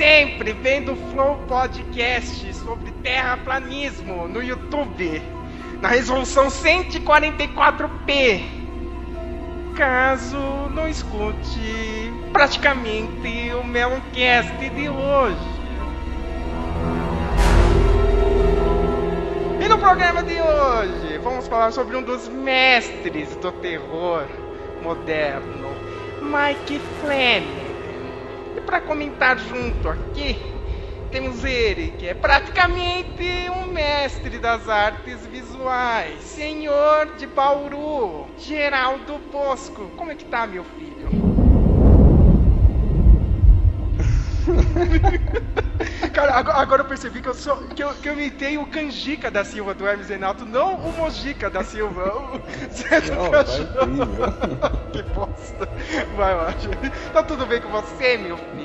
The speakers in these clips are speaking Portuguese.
sempre vendo o Flow Podcast sobre terraplanismo no YouTube, na resolução 144p. Caso não escute praticamente o Meloncast de hoje. E no programa de hoje, vamos falar sobre um dos mestres do terror moderno, Mike Fleming. Para comentar junto aqui, temos ele, que é praticamente um mestre das artes visuais, senhor de Bauru, Geraldo Bosco. Como é que tá, meu filho? Cara, agora eu percebi que eu, sou, que eu, que eu imitei o Canjica da Silva do Hermes Renato, não o Mojica da Silva. O Zé do não, Cachorro. que bosta. Vai lá. Tá tudo bem com você, meu filho?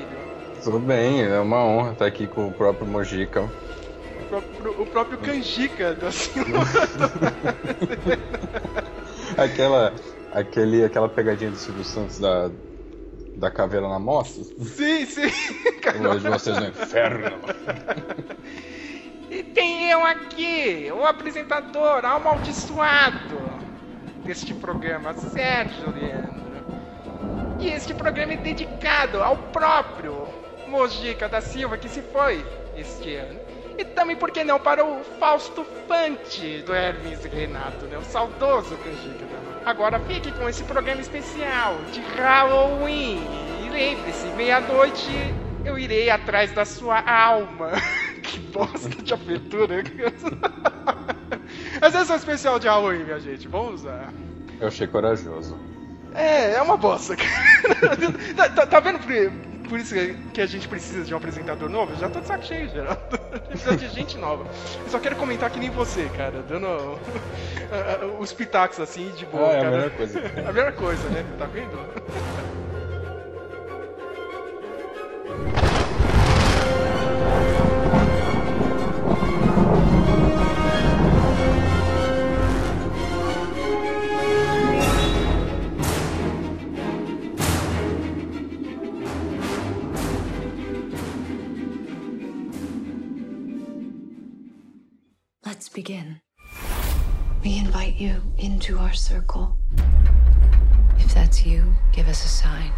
Tudo bem, é uma honra estar aqui com o próprio Mojica. O próprio, o próprio Canjica da Silva. aquela, aquele, aquela pegadinha do Silvio Santos da, da caveira na mostra? Sim, sim. Hoje vocês no inferno. E tem eu aqui, o apresentador amaldiçoado deste programa, Sérgio Leandro. E este programa é dedicado ao próprio Mojica da Silva, que se foi este ano. E também, por que não, para o Fausto Fante do Hermes Renato, né? O saudoso Canjica da Agora fique com esse programa especial de Halloween. E lembre-se, meia-noite eu irei atrás da sua alma. que bosta de abertura. Mas essa é especial de Halloween, minha gente. Vamos usar. Eu achei corajoso. É, é uma bosta, tá, tá, tá, vendo por, isso que a gente precisa de um apresentador novo? Eu já tô de saco cheio, Geraldo. Precisa de gente nova. Eu só quero comentar que nem você, cara, dando os pitacos assim, de boa. Ah, é cara. a melhor coisa. a melhor coisa, né? Tá vendo? Begin. We invite you into our circle. If that's you, give us a sign.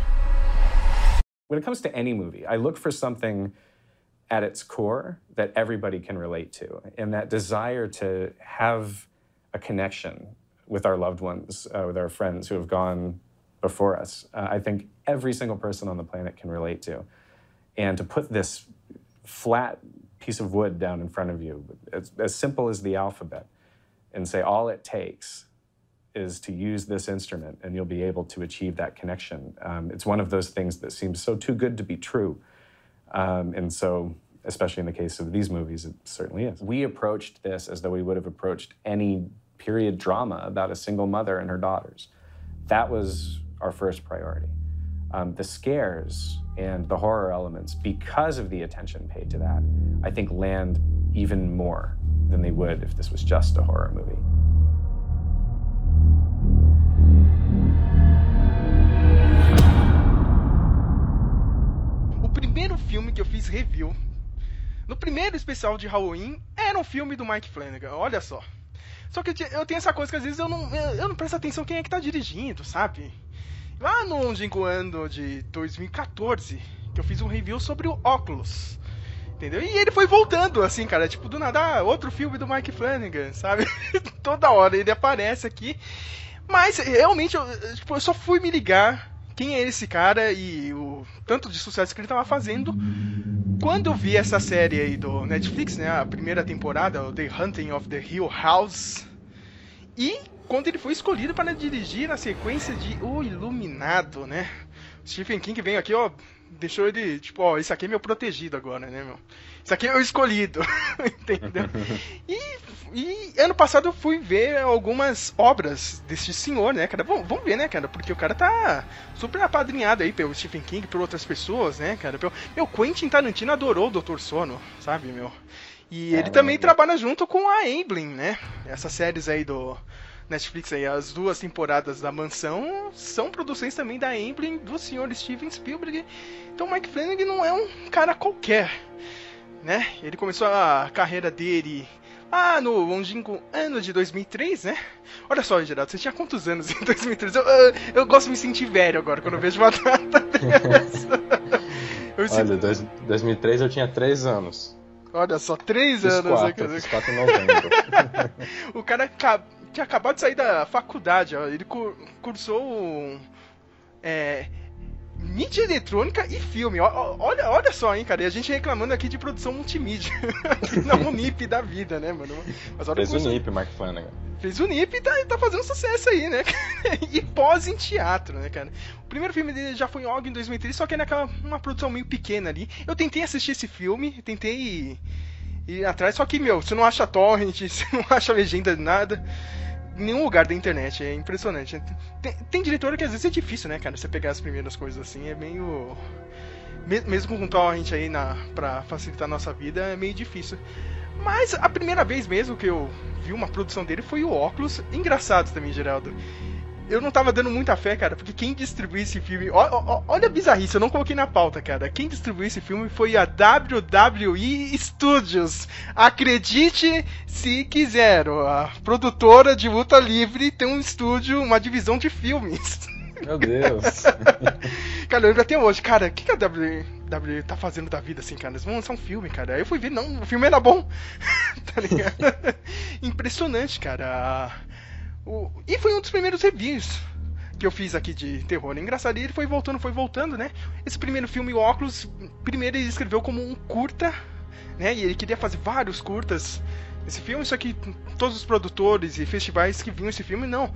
When it comes to any movie, I look for something at its core that everybody can relate to, and that desire to have a connection with our loved ones, uh, with our friends who have gone before us. Uh, I think every single person on the planet can relate to. And to put this flat piece of wood down in front of you, as, as simple as the alphabet, and say all it takes is to use this instrument and you'll be able to achieve that connection. Um, it's one of those things that seems so too good to be true. Um, and so, especially in the case of these movies, it certainly is. We approached this as though we would have approached any period drama about a single mother and her daughters. That was our first priority. Um, the scares and the horror elements, because of the attention paid to that, I think land even more than they would if this was just a horror movie. O primeiro filme que eu fiz review no primeiro especial de Halloween era um filme do Mike Flanagan, olha só. Só que eu tenho essa coisa que às vezes eu não, eu não presto atenção quem é que tá dirigindo, sabe? Lá no longínquo ano de 2014, que eu fiz um review sobre o Oculus. Entendeu? E ele foi voltando, assim, cara, tipo, do nada, ah, outro filme do Mike Flanagan, sabe? Toda hora ele aparece aqui. Mas realmente eu, tipo, eu só fui me ligar quem é esse cara e o tanto de sucesso que ele estava fazendo quando eu vi essa série aí do Netflix, né, a primeira temporada, The Hunting of the Hill House. E quando ele foi escolhido para dirigir a sequência de O Iluminado, né? Stephen King veio aqui, ó, deixou ele, tipo, ó, esse aqui é meu protegido agora, né, meu? Isso aqui é o escolhido, entendeu? E, e, ano passado eu fui ver algumas obras desse senhor, né, cara? Bom, vamos ver, né, cara? Porque o cara tá super apadrinhado aí pelo Stephen King, por outras pessoas, né, cara? Meu, Quentin Tarantino adorou o Doutor Sono, sabe, meu? E ele também trabalha junto com a Amblin, né? Essas séries aí do Netflix aí, as duas temporadas da Mansão são produções também da Amblin do senhor Steven Spielberg. Então Mike Flanagan não é um cara qualquer, né? Ele começou a carreira dele ah, no longínquo ano de 2003, né? Olha só, Geraldo, você tinha quantos anos em 2003? Eu, eu, eu gosto de me sentir velho agora quando eu vejo uma data dessa. Olha, dois, 2003 eu tinha 3 anos. Olha só, 3 Fiz anos. né? quatro, fiz 4 em novembro. o cara tinha acabado de sair da faculdade, ó. Ele cur- cursou é, mídia eletrônica e filme. Olha, olha só, hein, cara. E a gente reclamando aqui de produção multimídia. Na Unip da vida, né, mano? Mas olha Fez o curso- NIP, Mark Flanagan. Fez o NIP e tá, tá fazendo sucesso aí, né? e pós em teatro, né, cara? O primeiro filme dele já foi em Og em 2003, só que é naquela uma produção meio pequena ali. Eu tentei assistir esse filme, tentei ir atrás, só que, meu, você não acha torrent, você não acha legenda de nada. Nenhum lugar da internet, é impressionante. Tem, tem diretor que às vezes é difícil, né, cara? Você pegar as primeiras coisas assim, é meio. me- Mesmo com torrent aí na, pra facilitar a nossa vida, é meio difícil. Mas a primeira vez mesmo que eu vi uma produção dele foi o Óculos. Engraçado também, Geraldo. Eu não tava dando muita fé, cara, porque quem distribuiu esse filme. ó- ó- olha a bizarrice, eu não coloquei na pauta, cara. Quem distribuiu esse filme foi a WWE Studios. Acredite se quiser, a produtora de luta livre tem um estúdio, uma divisão de filmes. Meu Deus. Cara, eu lembro até hoje, cara, o que, que a WWE tá fazendo da vida assim, cara? Eles vão lançar um filme, cara. Aí eu fui ver, não, o filme era bom. tá ligado? Impressionante, cara. O... E foi um dos primeiros reviews que eu fiz aqui de terror. Engraçado, ele foi voltando, foi voltando, né? Esse primeiro filme, o Óculos, primeiro ele escreveu como um curta, né? E ele queria fazer vários curtas. Esse filme, só que todos os produtores e festivais que viam esse filme, não.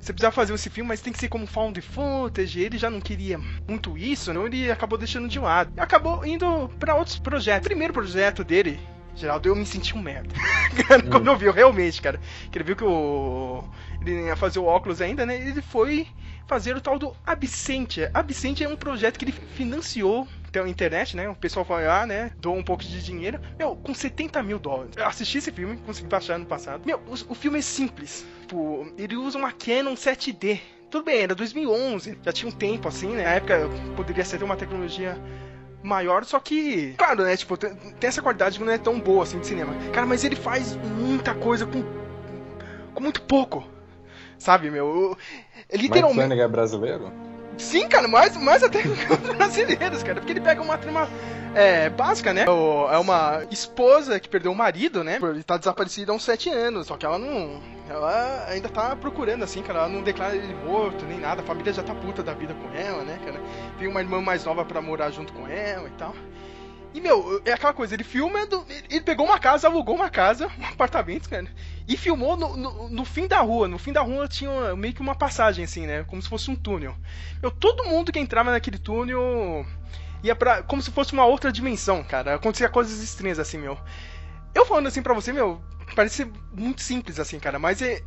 Você precisa fazer esse filme, mas tem que ser como found footage. Ele já não queria muito isso, não? Ele acabou deixando de lado. Acabou indo pra outros projetos. O primeiro projeto dele, Geraldo, eu me senti um merda. Cara, Quando eu vi, eu realmente, cara. Que ele viu que o. Ele ia fazer o óculos ainda, né? Ele foi fazer o tal do Absente. Absente é um projeto que ele financiou pela internet, né? O pessoal foi lá, né? Doou um pouco de dinheiro. Meu, com 70 mil dólares. Eu assisti esse filme, consegui baixar no passado. Meu, o, o filme é simples. Tipo, ele usa uma Canon 7D. Tudo bem, era 2011, já tinha um tempo assim, né? Na época poderia ser uma tecnologia maior, só que, claro, né? Tipo, tem, tem essa qualidade que não é tão boa assim de cinema. Cara, mas ele faz muita coisa com, com muito pouco. Sabe, meu? Eu- literalmente. Flanagan é brasileiro? Sim, cara, mais, mais até que os brasileiros, cara. Porque ele pega uma trama é, básica, né? É uma esposa que perdeu o marido, né? Ele tá desaparecido há uns sete anos. Só que ela não. Ela ainda tá procurando, assim, cara. Ela não declara ele morto nem nada. A família já tá puta da vida com ela, né, cara? Tem uma irmã mais nova pra morar junto com ela e tal. E, meu, é aquela coisa, ele filma. ele pegou uma casa, alugou uma casa, um apartamento, cara. E filmou no, no, no fim da rua. No fim da rua tinha meio que uma passagem, assim, né? Como se fosse um túnel. Meu, todo mundo que entrava naquele túnel ia pra. como se fosse uma outra dimensão, cara. Acontecia coisas estranhas, assim, meu. Eu falando assim pra você, meu, parece muito simples, assim, cara, mas é.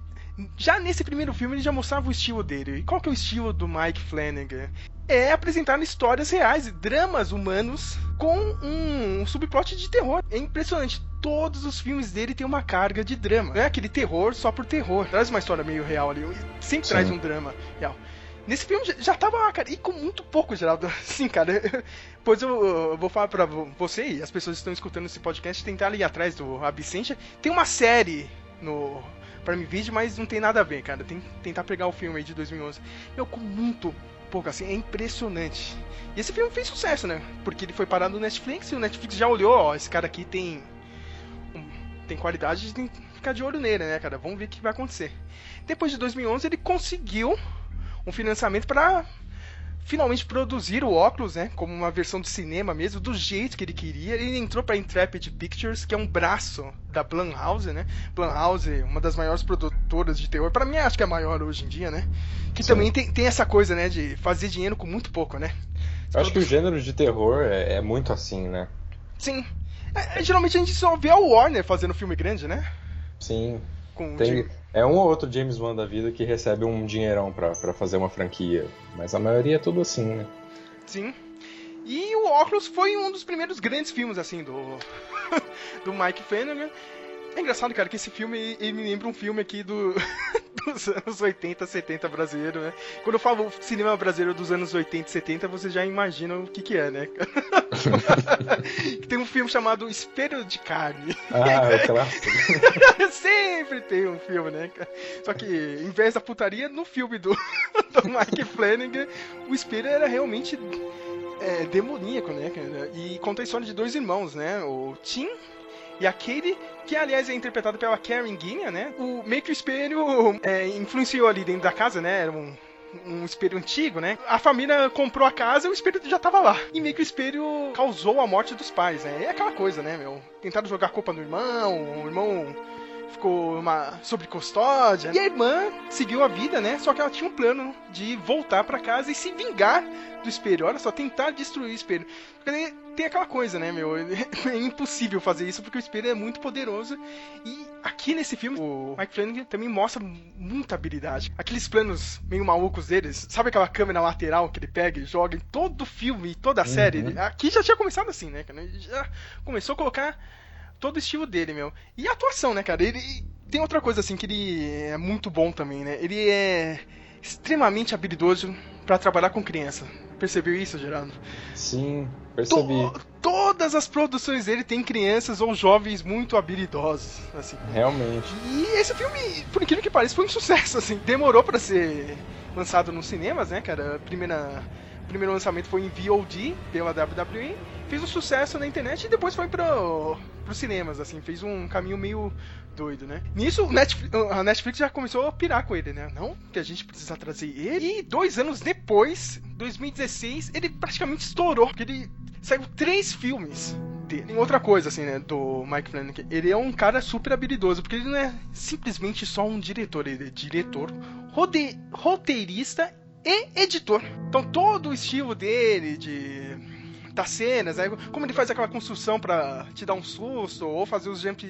Já nesse primeiro filme ele já mostrava o estilo dele. E qual que é o estilo do Mike Flanagan? É apresentar histórias reais, dramas humanos com um, um subplot de terror. É impressionante. Todos os filmes dele têm uma carga de drama. Não é aquele terror só por terror. Traz uma história meio real ali. Sempre Sim. traz um drama real. Nesse filme já, tava lá, cara, e com muito pouco, Geraldo. Sim, cara. Pois eu, eu vou falar pra vo- você e as pessoas que estão escutando esse podcast tentar ir atrás do Absente. Tem uma série no Prime Video, mas não tem nada a ver, cara. Tem tentar pegar o filme aí de 2011. Meu, com muito pouco, assim, é impressionante. E esse filme fez sucesso, né? Porque ele foi parado no Netflix e o Netflix já olhou, ó, esse cara aqui tem tem qualidade, tem que ficar de olho nele, né, cara? Vamos ver o que vai acontecer. Depois de 2011, ele conseguiu um financiamento para finalmente produzir o óculos, né, como uma versão de cinema mesmo, do jeito que ele queria. Ele entrou para Intrepid Pictures, que é um braço da Blumhouse, né? Blumhouse, uma das maiores produtoras de terror, para mim acho que é a maior hoje em dia, né? Que Sim. também tem, tem essa coisa, né, de fazer dinheiro com muito pouco, né? Eu acho que o gênero de terror é, é muito assim, né? Sim. É, é, geralmente a gente só vê a Warner fazendo filme grande, né? Sim. Com Tem, de- é um ou outro James Wan da vida que recebe um dinheirão pra, fazer uma franquia. Mas a maioria é tudo assim, né? Sim. E o Óculos foi um dos primeiros grandes filmes, assim, do, do Mike Flanagan. É engraçado, cara, que esse filme ele me lembra um filme aqui do, dos anos 80, 70 brasileiro, né? Quando eu falo cinema brasileiro dos anos 80 e 70, você já imagina o que que é, né? tem um filme chamado Espelho de Carne. Ah, é clássico. Sempre tem um filme, né? Só que, em vez da putaria, no filme do, do Mike Flanagan, o espelho era realmente é, demoníaco, né, cara? E conta a história de dois irmãos, né? O Tim e a Katie, que aliás é interpretada pela Karen Guinea, né? O meio que o espelho é, influenciou ali dentro da casa, né? Era um, um espelho antigo, né? A família comprou a casa e o espelho já tava lá. E meio que o espelho causou a morte dos pais, né? É aquela coisa, né, meu? Tentaram jogar culpa no irmão, o irmão ficou uma sobre custódia. E a irmã seguiu a vida, né? Só que ela tinha um plano de voltar para casa e se vingar do espelho. Olha só, tentar destruir o espelho. Porque tem aquela coisa, né, meu? É impossível fazer isso porque o espelho é muito poderoso. E aqui nesse filme, o Mike Flanagan também mostra muita habilidade. Aqueles planos meio malucos deles, sabe aquela câmera lateral que ele pega e joga em todo o filme, toda a uhum. série? Aqui já tinha começado assim, né? Já começou a colocar todo o estilo dele, meu. E a atuação, né, cara? Ele tem outra coisa assim que ele é muito bom também, né? Ele é extremamente habilidoso para trabalhar com criança. Percebeu isso, Gerardo? Sim, percebi. To todas as produções dele tem crianças ou jovens muito habilidosos, assim. Realmente. E esse filme, por incrível que pareça, foi um sucesso, assim. Demorou para ser lançado nos cinemas, né, cara? A primeira primeiro lançamento foi em VOD pela WWE, fez um sucesso na internet e depois foi pro, pros cinemas, assim, fez um caminho meio doido, né? Nisso, Netflix, a Netflix já começou a pirar com ele, né? Não, que a gente precisa trazer ele. E dois anos depois, 2016, ele praticamente estourou, porque ele saiu três filmes dele. Outra coisa, assim, né, do Mike Flanagan, ele é um cara super habilidoso, porque ele não é simplesmente só um diretor, ele é diretor, roteirista e editor. Então todo o estilo dele de das cenas, né? como ele faz aquela construção para te dar um susto ou fazer os jump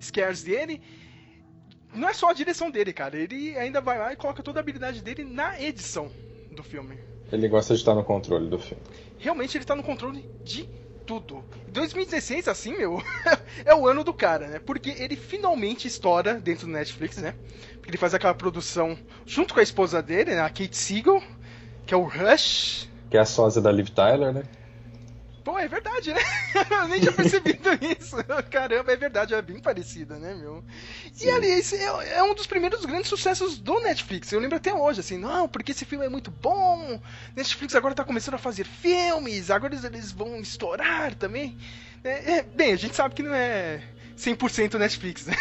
scares dele, não é só a direção dele, cara. Ele ainda vai lá e coloca toda a habilidade dele na edição do filme. Ele gosta de estar no controle do filme. Realmente ele está no controle de tudo. 2016, assim, meu, é o ano do cara, né? Porque ele finalmente estoura dentro do Netflix, né? Porque ele faz aquela produção junto com a esposa dele, né? A Kate Siegel, que é o Rush. Que é a sósia da Liv Tyler, né? Pô, é verdade, né? Eu nem tinha percebido isso. Caramba, é verdade, é bem parecida, né, meu? Sim. E ali, esse é, é, um dos primeiros grandes sucessos do Netflix. Eu lembro até hoje, assim, não, porque esse filme é muito bom. Netflix agora tá começando a fazer filmes, agora eles, eles vão estourar também. É, é, bem, a gente sabe que não é 100% Netflix, né?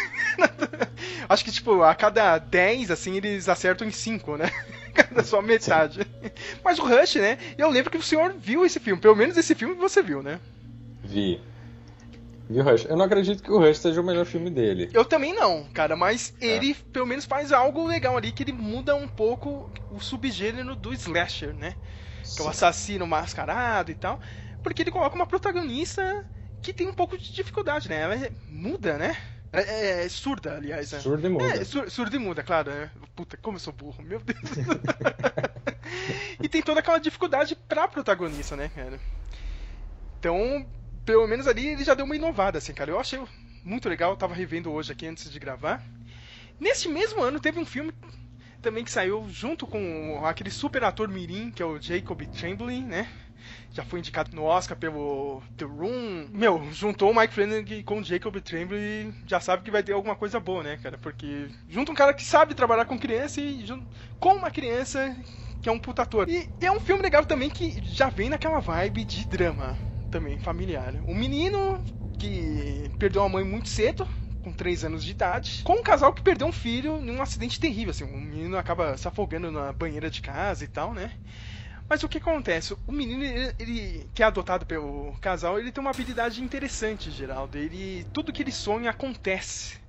Acho que, tipo, a cada 10, assim, eles acertam em 5, né? Cada só metade. Sim. Mas o Rush, né? Eu lembro que o senhor viu esse filme. Pelo menos esse filme você viu, né? Vi. Vi o Rush. Eu não acredito que o Rush seja o melhor filme dele. Eu também não, cara. Mas é. ele, pelo menos, faz algo legal ali, que ele muda um pouco o subgênero do slasher, né? Sim. Que é o assassino mascarado e tal. Porque ele coloca uma protagonista que tem um pouco de dificuldade, né? Ela é muda, né? É, é, é, surda, aliás. Né? Surda e muda. É, sur, surda e muda, claro. Né? Puta, como eu sou burro, meu Deus. e tem toda aquela dificuldade pra protagonista, né, cara? Então, pelo menos ali ele já deu uma inovada, assim, cara. Eu achei muito legal, eu tava revendo hoje aqui antes de gravar. Neste mesmo ano teve um filme também que saiu junto com aquele super ator mirim, que é o Jacob Chamberlain, né? Já foi indicado no Oscar pelo The Room. Meu, juntou o Mike Flanagan com o Jacob Tremblay e já sabe que vai ter alguma coisa boa, né, cara? Porque junta um cara que sabe trabalhar com criança e com uma criança que é um puta ator. E, e é um filme legal também que já vem naquela vibe de drama também, familiar. Um menino que perdeu a mãe muito cedo, com 3 anos de idade, com um casal que perdeu um filho num acidente terrível, assim, um menino acaba se afogando na banheira de casa e tal, né? Mas o que acontece? O menino, ele, ele, que é adotado pelo casal, ele tem uma habilidade interessante, Geraldo. Ele, tudo que ele sonha acontece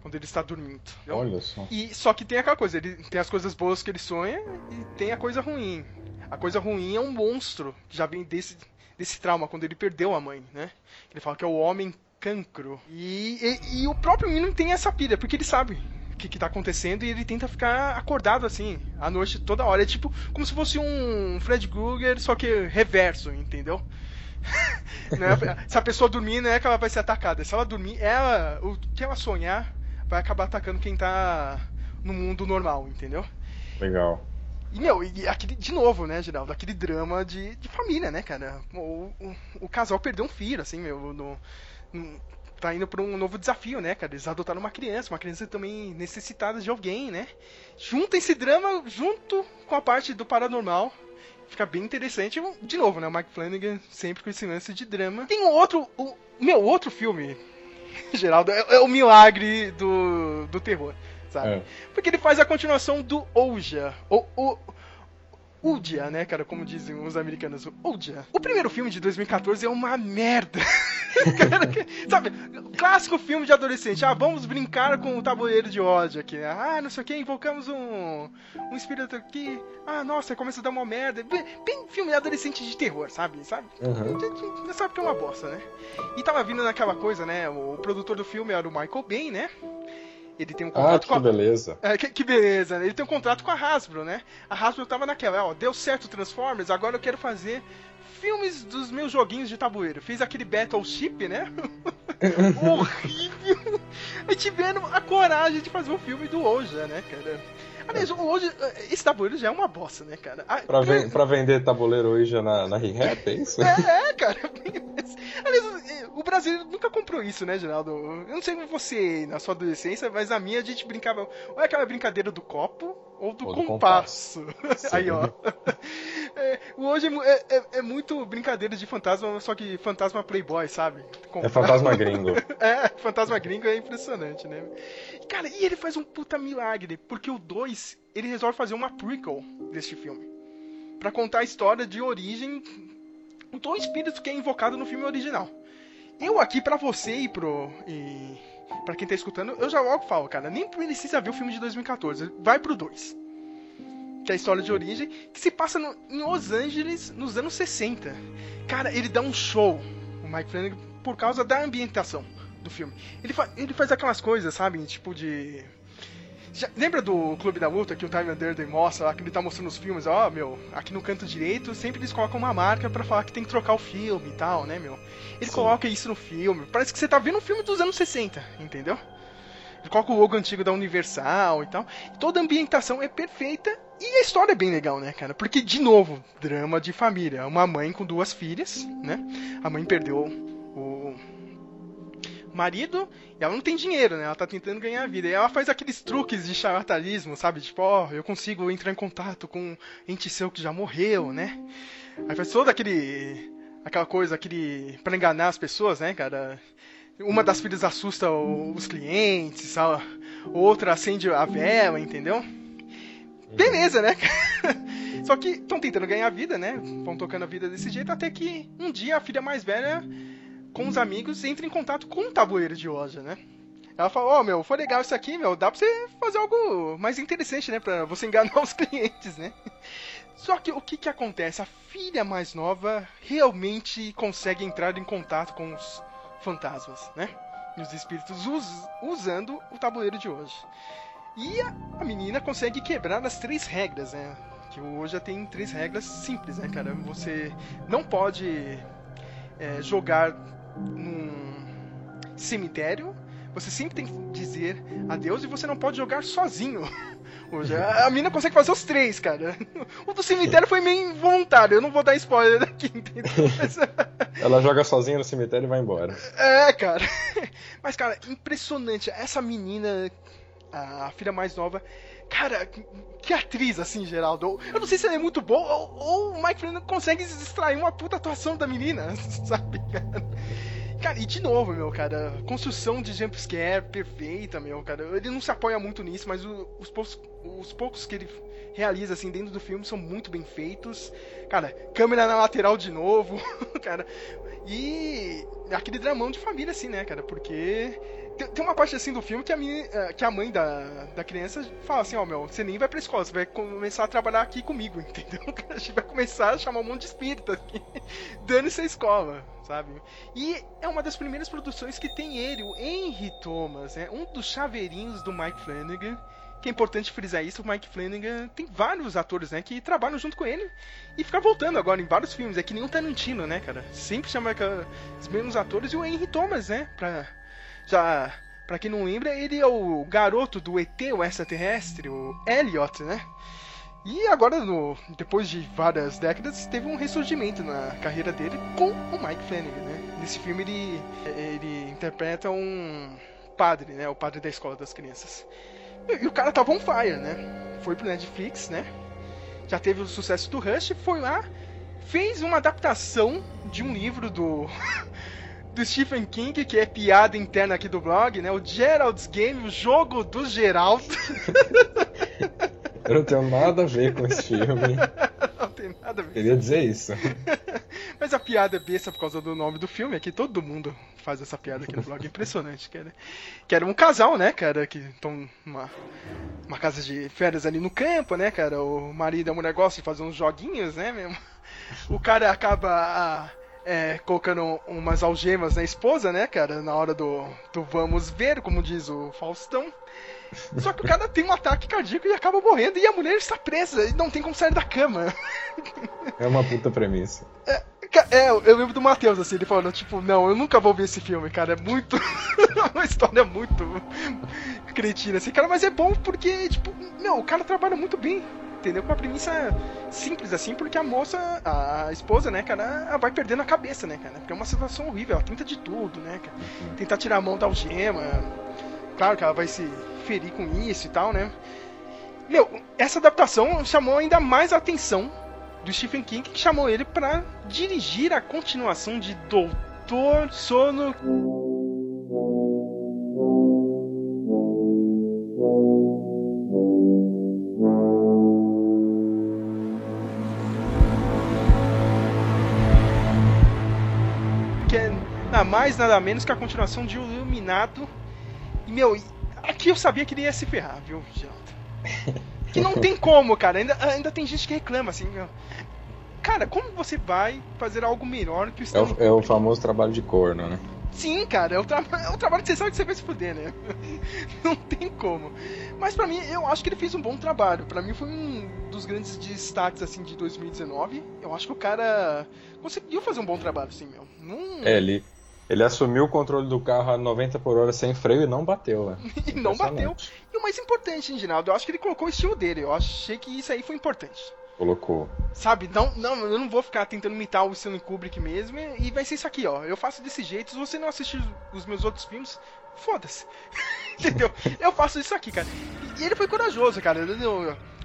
quando ele está dormindo. Entendeu? Olha só. E só que tem aquela coisa, ele tem as coisas boas que ele sonha e tem a coisa ruim. A coisa ruim é um monstro que já vem desse desse trauma quando ele perdeu a mãe, né? Ele fala que é o homem cancro. E, e, e o próprio menino tem essa pilha, porque ele sabe que, que tá acontecendo e ele tenta ficar acordado assim, à noite toda hora. É tipo como se fosse um Fred Krueger, só que reverso, entendeu? né? Se a pessoa dormir, não é que ela vai ser atacada. Se ela dormir, ela, o que ela sonhar, vai acabar atacando quem tá no mundo normal, entendeu? Legal. E, meu, e aquele, de novo, né, Geraldo? Aquele drama de, de família, né, cara? O, o, o casal perdeu um filho, assim, meu. No, no, tá indo pra um novo desafio, né, cara? Eles adotaram uma criança, uma criança também necessitada de alguém, né? Junta esse drama junto com a parte do paranormal. Fica bem interessante. De novo, né? O Mike Flanagan sempre com esse lance de drama. Tem um outro. O, meu, outro filme, Geraldo, é, é o milagre do, do terror sabe? É. Porque ele faz a continuação do Ouja, ou o Udia, né, cara, como dizem os americanos, Udia. O primeiro filme de 2014 é uma merda. cara, sabe, clássico filme de adolescente. Ah, vamos brincar com o tabuleiro de ódio aqui. Né? Ah, não sei o que, invocamos um, um espírito aqui. Ah, nossa, começa a dar uma merda. Bem, bem filme de adolescente de terror, sabe? Sabe? Uhum. Sabe que é uma bosta, né? E tava vindo naquela coisa, né? O produtor do filme era o Michael Bay, né? Ele tem um ah, contrato ah, com a... beleza. É, que, que, beleza, né? Ele tem um contrato com a Hasbro, né? A Hasbro tava naquela, ó, deu certo Transformers, agora eu quero fazer filmes dos meus joguinhos de tabuleiro. Fez aquele Battleship, né? Horrível! E tiveram a coragem de fazer o um filme do Oja, né, cara? Aliás, hoje, esse tabuleiro já é uma bosta, né, cara? Ah, pra, ven pra vender tabuleiro hoje na, na Re-Rap, é isso? É, é cara. Aliás, o Brasil nunca comprou isso, né, Geraldo? Eu não sei você na sua adolescência, mas a minha a gente brincava. Ou é aquela brincadeira do copo, ou do, ou do compasso. compasso. Aí, ó. É, hoje é, é, é, muito brincadeira de fantasma, só que fantasma playboy, sabe? Comprar... É fantasma gringo. é, fantasma gringo é impressionante, né? Cara, e ele faz um puta milagre, porque o 2, ele resolve fazer uma prequel deste filme. para contar a história de origem do espírito que é invocado no filme original. Eu aqui para você e pro e para quem tá escutando, eu já logo falo, cara, nem precisa ver o filme de 2014, vai pro 2. Que é a história de origem, que se passa no, em Los Angeles nos anos 60. Cara, ele dá um show, o Mike Flanagan, por causa da ambientação do filme. Ele, fa ele faz aquelas coisas, sabe? Tipo de. Já, lembra do Clube da Luta que o Time Durden mostra lá, que ele tá mostrando os filmes? Ó, oh, meu, aqui no canto direito sempre eles colocam uma marca para falar que tem que trocar o filme e tal, né, meu? Ele Sim. coloca isso no filme. Parece que você tá vendo um filme dos anos 60, entendeu? Ele coloca o logo antigo da Universal e tal. Toda a ambientação é perfeita e a história é bem legal, né, cara? Porque, de novo, drama de família. Uma mãe com duas filhas, né? A mãe perdeu marido e ela não tem dinheiro, né? Ela tá tentando ganhar vida. E ela faz aqueles truques de charlatanismo, sabe? Tipo, ó, oh, eu consigo entrar em contato com um ente seu que já morreu, né? Aí faz todo aquele. aquela coisa, aquele. pra enganar as pessoas, né, cara? Uma das filhas assusta os clientes, a outra acende a vela, entendeu? Beleza, né? Só que estão tentando ganhar vida, né? Vão tocando a vida desse jeito até que um dia a filha mais velha com os amigos entra em contato com o tabuleiro de loja, né? Ela fala, ó, oh, meu, foi legal isso aqui, meu, dá pra você fazer algo mais interessante, né? Pra você enganar os clientes, né? Só que o que que acontece? A filha mais nova realmente consegue entrar em contato com os fantasmas, né? E os espíritos us usando o tabuleiro de hoje. E a, a, menina consegue quebrar as três regras, né? Que hoje já tem três regras simples, né, cara? Você não pode é, jogar num cemitério, você sempre tem que dizer adeus e você não pode jogar sozinho. Hoje, a mina consegue fazer os três, cara. O do cemitério foi meio involuntário, eu não vou dar spoiler aqui, entendeu? Mas... Ela joga sozinha no cemitério e vai embora. É, cara. Mas, cara, impressionante. Essa menina, a filha mais nova, cara, que atriz, assim, Geraldo. Eu não sei se ela é muito boa ou, ou o Mike Flanagan consegue extrair uma puta atuação da menina, sabe, cara? E de novo, meu, cara, construção de jumpscare perfeita, meu, cara. Ele não se apoia muito nisso, mas o, os, poucos, os poucos que ele realiza, assim, dentro do filme são muito bem feitos. Cara, câmera na lateral de novo, cara. E aquele dramão de família, assim, né, cara? Porque tem, tem, uma parte assim do filme que a, minha, eh, que a mãe da, da criança fala assim, ó, oh, meu, você nem vai pra escola, você vai começar a trabalhar aqui comigo, entendeu? A gente vai começar a chamar um monte de espírito aqui, dane-se escola, sabe? E é uma das primeiras produções que tem ele, o Henry Thomas, né? Um dos chaveirinhos do Mike Flanagan, que é importante frisar isso, o Mike Flanagan tem vários atores, né, que trabalham junto com ele e fica voltando agora em vários filmes. É que nem o Tarantino, né, cara? Sempre chama os mesmos atores e o Henry Thomas, né, pra já Pra quem não lembra, ele é o garoto do ET, o extraterrestre, o Elliot, né? E agora, no, depois de várias décadas, teve um ressurgimento na carreira dele com o Mike Flanagan, né? Nesse filme ele, ele interpreta um padre, né? O padre da escola das crianças. E o cara tava on fire, né? Foi pro Netflix, né? Já teve o sucesso do Rush, foi lá, fez uma adaptação de um livro do do Stephen King, que é piada interna aqui do blog, né? O Gerald's Game, o jogo do Geraldo. Eu não tenho nada a ver com esse filme. Não tem nada a ver. Queria dizer isso. Mas a piada é besta por causa do nome do filme, aqui todo mundo faz essa piada aqui no blog. Impressionante, cara. Que era um casal, né, cara, que estão numa uma casa de férias ali no campo, né, cara? O marido a mulher gostam de fazer uns joguinhos, né, mesmo? O cara acaba. Ah, é, colocando umas algemas na esposa, né, cara? Na hora do, do vamos ver, como diz o Faustão. Só que o cara tem um ataque cardíaco e acaba morrendo e a mulher está presa e não tem como sair da cama. É uma puta premissa. É, é eu lembro do Matheus, assim, ele falando, tipo, não, eu nunca vou ver esse filme, cara. É muito. uma história muito cretina, assim, cara, mas é bom porque, tipo, meu, o cara trabalha muito bem entendeu? Com uma premissa simples assim, porque a moça, a, esposa, né, cara, vai perdendo a cabeça, né, cara? Porque é uma situação horrível, ela tenta de tudo, né, cara? Tentar tirar a mão da algema. Claro que ela vai se ferir com isso e tal, né? Meu, essa adaptação chamou ainda mais a atenção do Stephen King, que chamou ele para dirigir a continuação de Doutor Sono. Nada mais, nada menos que a continuação de Iluminado. E, meu, aqui eu sabia que ele ia se ferrar, viu, Geraldo? Que não tem como, cara. Ainda, ainda tem gente que reclama, assim. Cara, como você vai fazer algo melhor que o Stanley É o, é o famoso trabalho de corno, né? Sim, cara, é o, tra é o trabalho que você sabe que você vai se fuder, né? Não tem como. Mas para mim, eu acho que ele fez um bom trabalho. Para mim foi um dos grandes destaques assim de 2019. Eu acho que o cara conseguiu fazer um bom trabalho, assim, meu. Não... É, ele, ele assumiu o controle do carro a 90 por hora sem freio e não bateu, né? e não bateu. E o mais importante, Ginaldo, eu acho que ele colocou o estilo dele. Eu achei que isso aí foi importante. Colocou. Sabe, não, não, eu não vou ficar tentando imitar o Stanley Kubrick mesmo. E vai ser isso aqui, ó. Eu faço desse jeito. Se você não assistir os meus outros filmes, foda-se. Entendeu? Eu faço isso aqui, cara. E ele foi corajoso, cara. Ele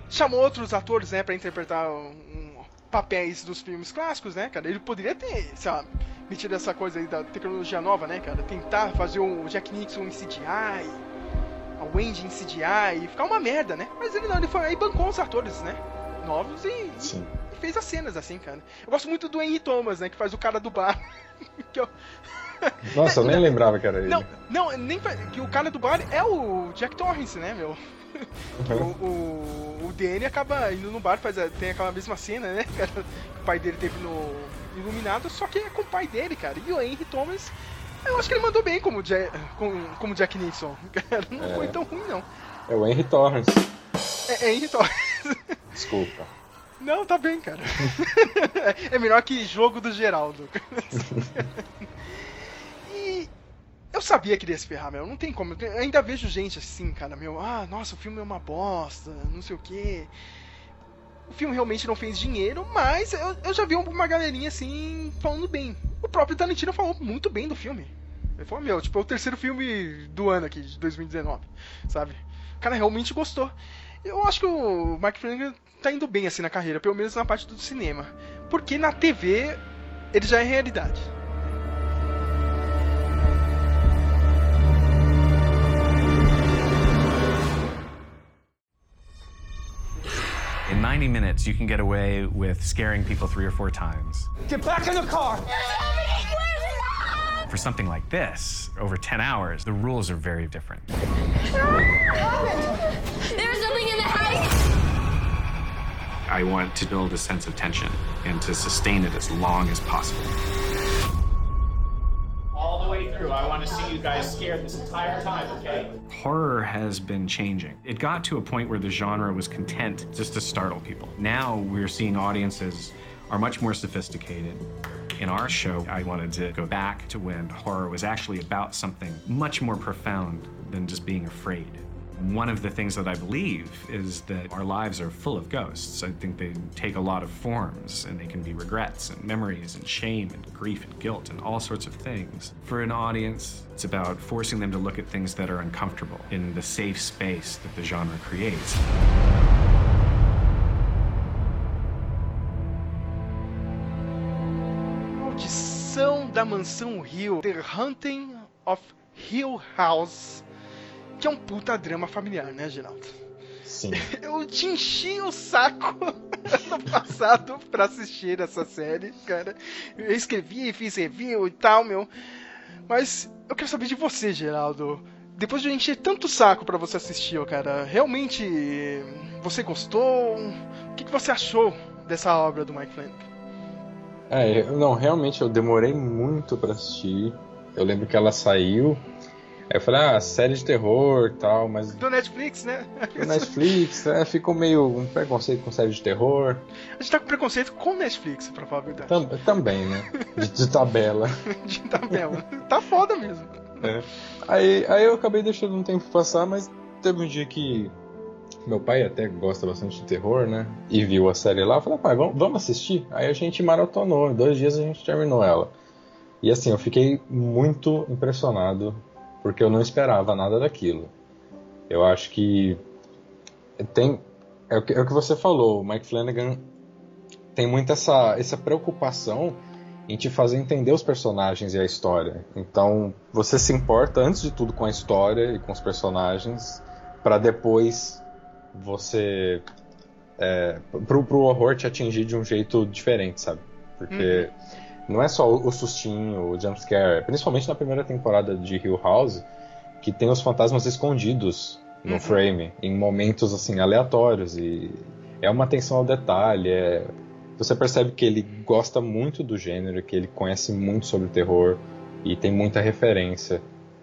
chamou outros atores, né, pra interpretar papéis dos filmes clássicos, né, cara? Ele poderia ter, sei lá, metido essa coisa aí da tecnologia nova, né, cara? Tentar fazer o Jack Nixon em CGI, a Wendy em CGI, e ficar uma merda, né? Mas ele não, ele foi aí bancou os atores, né? Novos e, Sim. e fez as cenas assim, cara. Eu gosto muito do Henry Thomas, né? Que faz o cara do bar. que eu... Nossa, eu nem lembrava que era ele. Não, não, nem que o cara do bar é o Jack Torrance, né, meu? Uhum. O, o, o DN acaba indo no bar, faz, tem aquela mesma cena, né? Que o pai dele teve no Iluminado, só que é com o pai dele, cara. E o Henry Thomas, eu acho que ele mandou bem como, Jack, como, como Jack Nixon. Cara, não é. foi tão ruim, não. É o Henry Torrance. É, é Henry Torrance. Desculpa. Não, tá bem, cara. é melhor que jogo do Geraldo. Eu sabia que ele ia se ferrar, meu. Não tem como. Eu ainda vejo gente assim, cara, meu. Ah, nossa, o filme é uma bosta, não sei o quê. O filme realmente não fez dinheiro, mas eu, eu já vi uma galerinha assim falando bem. O próprio Tarantino falou muito bem do filme. Ele falou, meu, tipo, é o terceiro filme do ano aqui, de 2019, sabe? O cara realmente gostou. Eu acho que o Mark Flanagan tá indo bem assim na carreira, pelo menos na parte do cinema. Porque na TV ele já é realidade. In 90 minutes, you can get away with scaring people three or four times. Get back in the car! For something like this, over 10 hours, the rules are very different. There's something in the house! I want to build a sense of tension and to sustain it as long as possible. All the way through. I want to see you guys scared this entire time, okay? Horror has been changing. It got to a point where the genre was content just to startle people. Now we're seeing audiences are much more sophisticated. In our show, I wanted to go back to when horror was actually about something much more profound than just being afraid. One of the things that I believe is that our lives are full of ghosts. I think they take a lot of forms, and they can be regrets and memories and shame and grief and guilt and all sorts of things. For an audience, it's about forcing them to look at things that are uncomfortable in the safe space that the genre creates. Maldição da Mansão Hill, The Hunting of Hill House, que é um puta drama familiar, né, Geraldo? Sim. Eu te enchi o saco no passado pra assistir essa série, cara. Eu escrevi, fiz review e tal, meu. Mas eu quero saber de você, Geraldo. Depois de eu encher tanto saco pra você assistir, ó, cara, realmente você gostou? O que, que você achou dessa obra do Mike Flanagan? É, não, realmente eu demorei muito pra assistir. Eu lembro que ela saiu. Aí eu falei, ah, série de terror e tal, mas Do Netflix, né? o Netflix é, ficou meio um preconceito com série de terror. A gente tá com preconceito com Netflix, pra falar a verdade. Tam- também, né? De, de tabela. De tabela. Tá foda mesmo. É. Aí, aí eu acabei deixando um tempo passar, mas teve um dia que meu pai até gosta bastante de terror, né? E viu a série lá, eu falei, pai, vamos, vamos assistir? Aí a gente maratonou, em dois dias a gente terminou ela. E assim, eu fiquei muito impressionado, porque eu não esperava nada daquilo. Eu acho que tem. É o que, é o que você falou, o Mike Flanagan tem muito essa, essa preocupação em te fazer entender os personagens e a história. Então, você se importa antes de tudo com a história e com os personagens, para depois você é, pro, pro horror te atingir de um jeito diferente, sabe? Porque não é só o, sustinho, o jumpscare, principalmente na primeira temporada de Hill House, que tem os fantasmas escondidos no Uhum. frame, em momentos assim aleatórios e é uma atenção ao detalhe, é você percebe que ele gosta muito do gênero, que ele conhece muito sobre o terror e tem muita referência.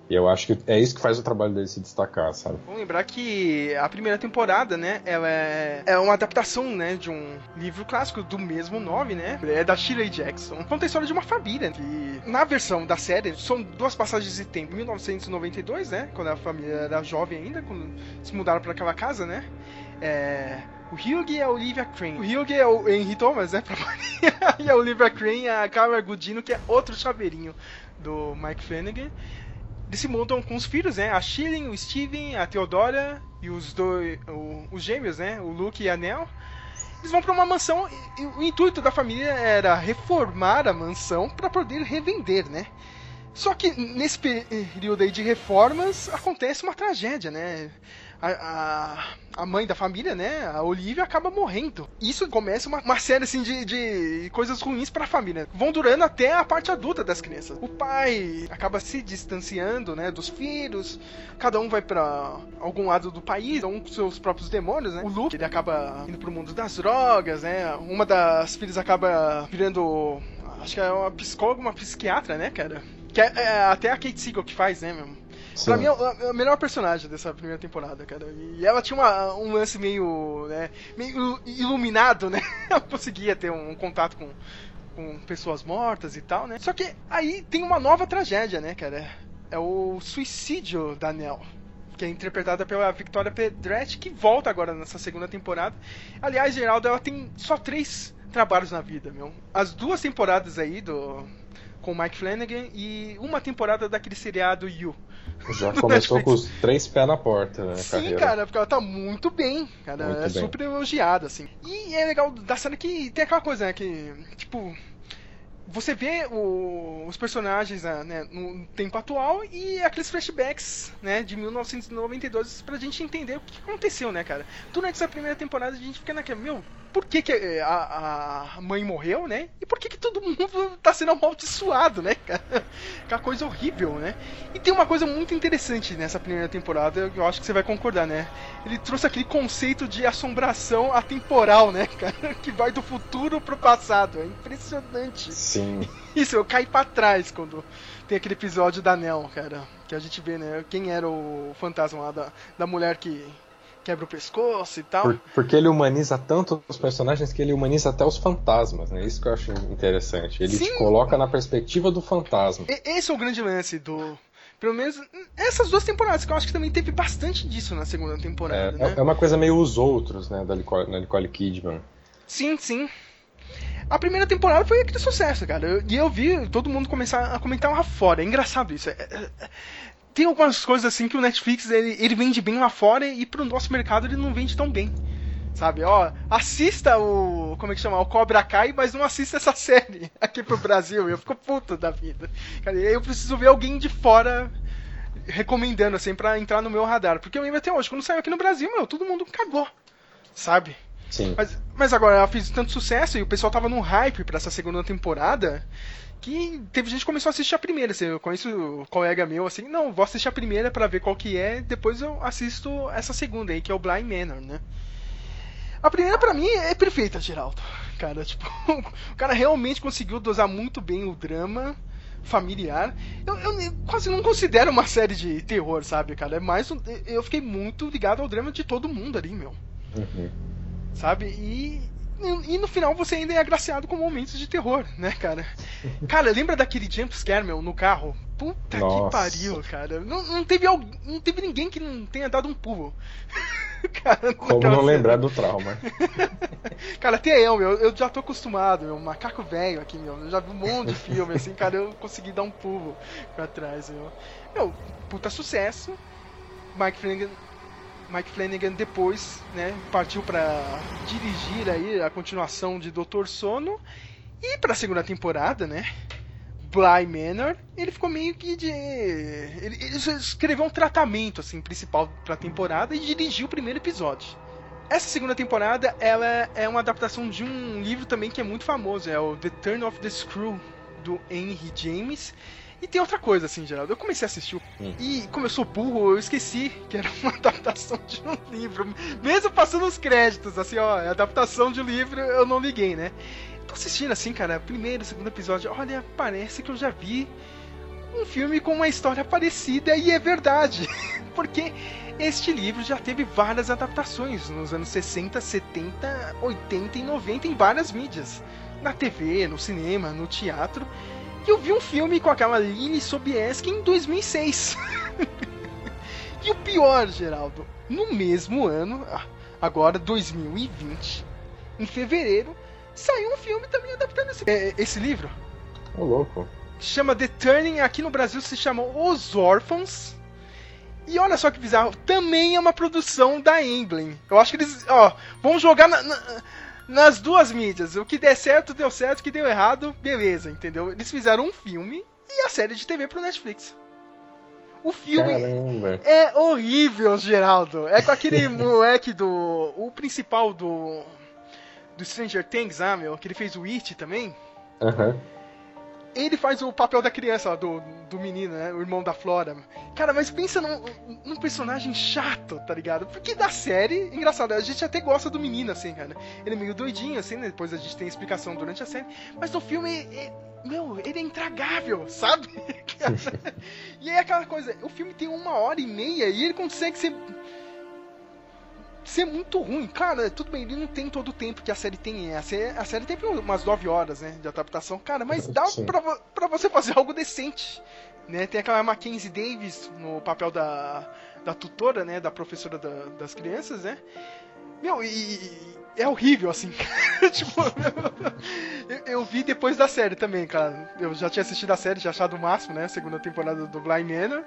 E eu acho que é isso que faz o trabalho dele se destacar, sabe? Vamos lembrar que a primeira temporada, né, ela é, é uma adaptação, né, de um livro clássico do mesmo nome, né, é da Shirley Jackson. Conta a história de uma família que, na versão da série, são duas passagens de tempo. Em 1992, né, quando a família era jovem ainda, quando se mudaram para aquela casa, né, é... O Hugh e a Olivia Crane. O Hugh é o Henry Thomas, né? Pra variar. e a Olivia Crane é a Carla Gudino, que é outro chaveirinho do Mike Flanagan. Eles se mudam com os filhos, né? A Shirley, o Steven, a Theodora e os dois. o- os gêmeos, né? O Luke e a Nell. Eles vão pra uma mansão e, e o intuito da família era reformar a mansão para poder revender, né? Só que nesse período aí de reformas acontece uma tragédia, né? A, a, a mãe da família, né, a Olivia, acaba morrendo. Isso começa uma, uma série assim de, de coisas ruins pra família. Vão durando até a parte adulta das crianças. O pai acaba se distanciando, né, dos filhos. Cada um vai pra algum lado do país, um com seus próprios demônios, né? O Luke, ele acaba indo pro mundo das drogas, né? Uma das filhas acaba virando acho que é uma psicóloga, uma psiquiatra, né, cara? Que é, é até a Kate Siegel que faz, né, meu? Pra Sim. mim é o, é o melhor personagem dessa primeira temporada, cara. E ela tinha uma- um lance meio, né, meio iluminado, né? Ela conseguia ter um contato com, com pessoas mortas e tal, né? Só que aí tem uma nova tragédia, né, cara? É o suicídio da Nell. Que é interpretada pela Victoria Pedretti, que volta agora nessa segunda temporada. Aliás, Geraldo, ela tem só três trabalhos na vida, meu. As duas temporadas aí do com o Mike Flanagan e uma temporada daquele seriado You. Já começou com os três pés na porta, né, Sim, carreira. cara, porque ela tá muito bem, cara. Muito é bem. super elogiada, assim. E é legal da cena que tem aquela coisa, né? Que, tipo. Você vê o- os personagens né, né, no tempo atual e aqueles flashbacks, né, de 1992 pra gente entender o que aconteceu, né, cara. Durante essa primeira temporada a gente fica naquela, meu, por que, que eh, a, a mãe morreu, né? E por que, que todo mundo tá sendo amaldiçoado, né, cara? Aquela coisa horrível, né? E tem uma coisa muito interessante nessa primeira temporada, eu acho que você vai concordar, né? Ele trouxe aquele conceito de assombração atemporal, né, cara? Que vai do futuro pro passado. É impressionante. Sim. Isso, eu caí pra trás quando tem aquele episódio da Nell, cara, que a gente vê, né, quem era o fantasma lá da, da mulher que quebra o pescoço e tal. Por- porque ele humaniza tanto os personagens que ele humaniza até os fantasmas, né? Isso que eu acho interessante. Ele Sim. te coloca na perspectiva do fantasma. E- Esse é o grande lance do. Pelo menos essas duas temporadas, que eu acho que também teve bastante disso na segunda temporada, né? É, é uma coisa meio os outros, né? Da Nicole, da Nicole Kidman. Sim, sim. A primeira temporada foi aquele sucesso, cara. Eu- E eu vi todo mundo começar a comentar lá fora. É engraçado isso. É- é- é- Tem algumas coisas assim que o Netflix ele, ele vende bem lá fora e pro nosso mercado ele não vende tão bem. Sabe, ó, assista o. Como é que chama? O Cobra Kai, mas não assista essa série aqui pro Brasil. Eu fico puto da vida. Cara, eu preciso ver alguém de fora recomendando, assim, pra entrar no meu radar. Porque eu lembro até hoje, quando saiu aqui no Brasil, meu, todo mundo cagou. Sabe? Sim. Mas, mas agora ela fez tanto sucesso e o pessoal tava num hype pra essa segunda temporada que teve gente que começou a assistir a primeira. Assim, eu conheço um colega meu assim, não, vou assistir a primeira pra ver qual que é, depois eu assisto essa segunda aí, que é o Blind Manor, né? A primeira pra mim é perfeita, Geraldo. Cara, tipo, o cara realmente conseguiu dosar muito bem o drama familiar. Eu, eu quase não considero uma série de terror, sabe, cara? É mais um, eu fiquei muito ligado ao drama de todo mundo ali, meu Uhum. sabe? E, e no final você ainda é agraciado com momentos de terror, né, cara? Cara, lembra daquele jumpscare, meu, no carro? Puta Nossa. que pariu, cara. Não, não, teve, al- não teve ninguém que não tenha dado um pulo. cara, Como não cena. lembrar do trauma? Cara, até eu, meu, eu já tô acostumado, meu, macaco velho aqui, meu. Eu já vi um monte de filme, assim, cara, eu consegui dar um pulo pra trás, meu. Meu, puta sucesso. Mike Flanagan, Mike Flanagan depois, né, partiu pra dirigir aí a continuação de Doutor Sono. E pra segunda temporada, né, Bly Manor, ele ficou meio que de. Ele, ele escreveu um tratamento, assim, principal pra temporada e dirigiu o primeiro episódio. Essa segunda temporada, ela é uma adaptação de um livro também que é muito famoso, é o The Turn of the Screw, do Henry James. E tem outra coisa, assim, Geraldo. Eu comecei a assistir Hum. e, como eu sou burro, eu esqueci que era uma adaptação de um livro. Mesmo passando os créditos, assim, ó, é adaptação de um livro, eu não liguei, né? Tô assistindo, assim, cara, primeiro, segundo episódio. Olha, parece que eu já vi um filme com uma história parecida e é verdade. Porque este livro já teve várias adaptações nos anos 60, 70, 80 e 90 em várias mídias. Na TV, no cinema, no teatro. E eu vi um filme com aquela Lily Sobieski em 2006. e o pior, Geraldo, no mesmo ano, ah, agora 2020, em fevereiro, saiu um filme também adaptando esse, é, esse livro Ô, louco. chama The Turning, aqui no Brasil se chama Os Órfãos. E olha só que bizarro, também é uma produção da Emblem. Eu acho que eles, ó, vão jogar na- na- nas duas mídias. O que der certo, deu certo, o que deu errado, beleza, entendeu? Eles fizeram um filme e a série de TV pro Netflix. O filme Caramba. é horrível, Geraldo. É com aquele moleque do. O principal do. Do Stranger Things, ah, meu, que ele fez o It também Aham. Ele faz o papel da criança, do, do menino, né? O irmão da Flora. Cara, mas pensa num, num personagem chato, tá ligado? Porque da série, engraçado, a gente até gosta do menino, assim, cara. Ele é meio doidinho, assim, né? Depois a gente tem explicação durante a série. Mas no filme, é- meu, ele é intragável, sabe? E é aquela coisa, o filme tem uma hora e meia e ele consegue ser. Ser muito ruim. Cara, tudo bem, ele não tem todo o tempo que a série tem. A série, a série teve umas 9 horas, né, de adaptação. Cara, mas dá Sim. pra, pra você fazer algo decente. Né? Tem aquela Mackenzie Davis no papel da, da tutora, né? Da professora da- das crianças, né? Meu, e. e é horrível, assim. tipo, eu, eu vi depois da série também, cara. Eu já tinha assistido a série, já achado o máximo, né? Segunda temporada do Blind Manor.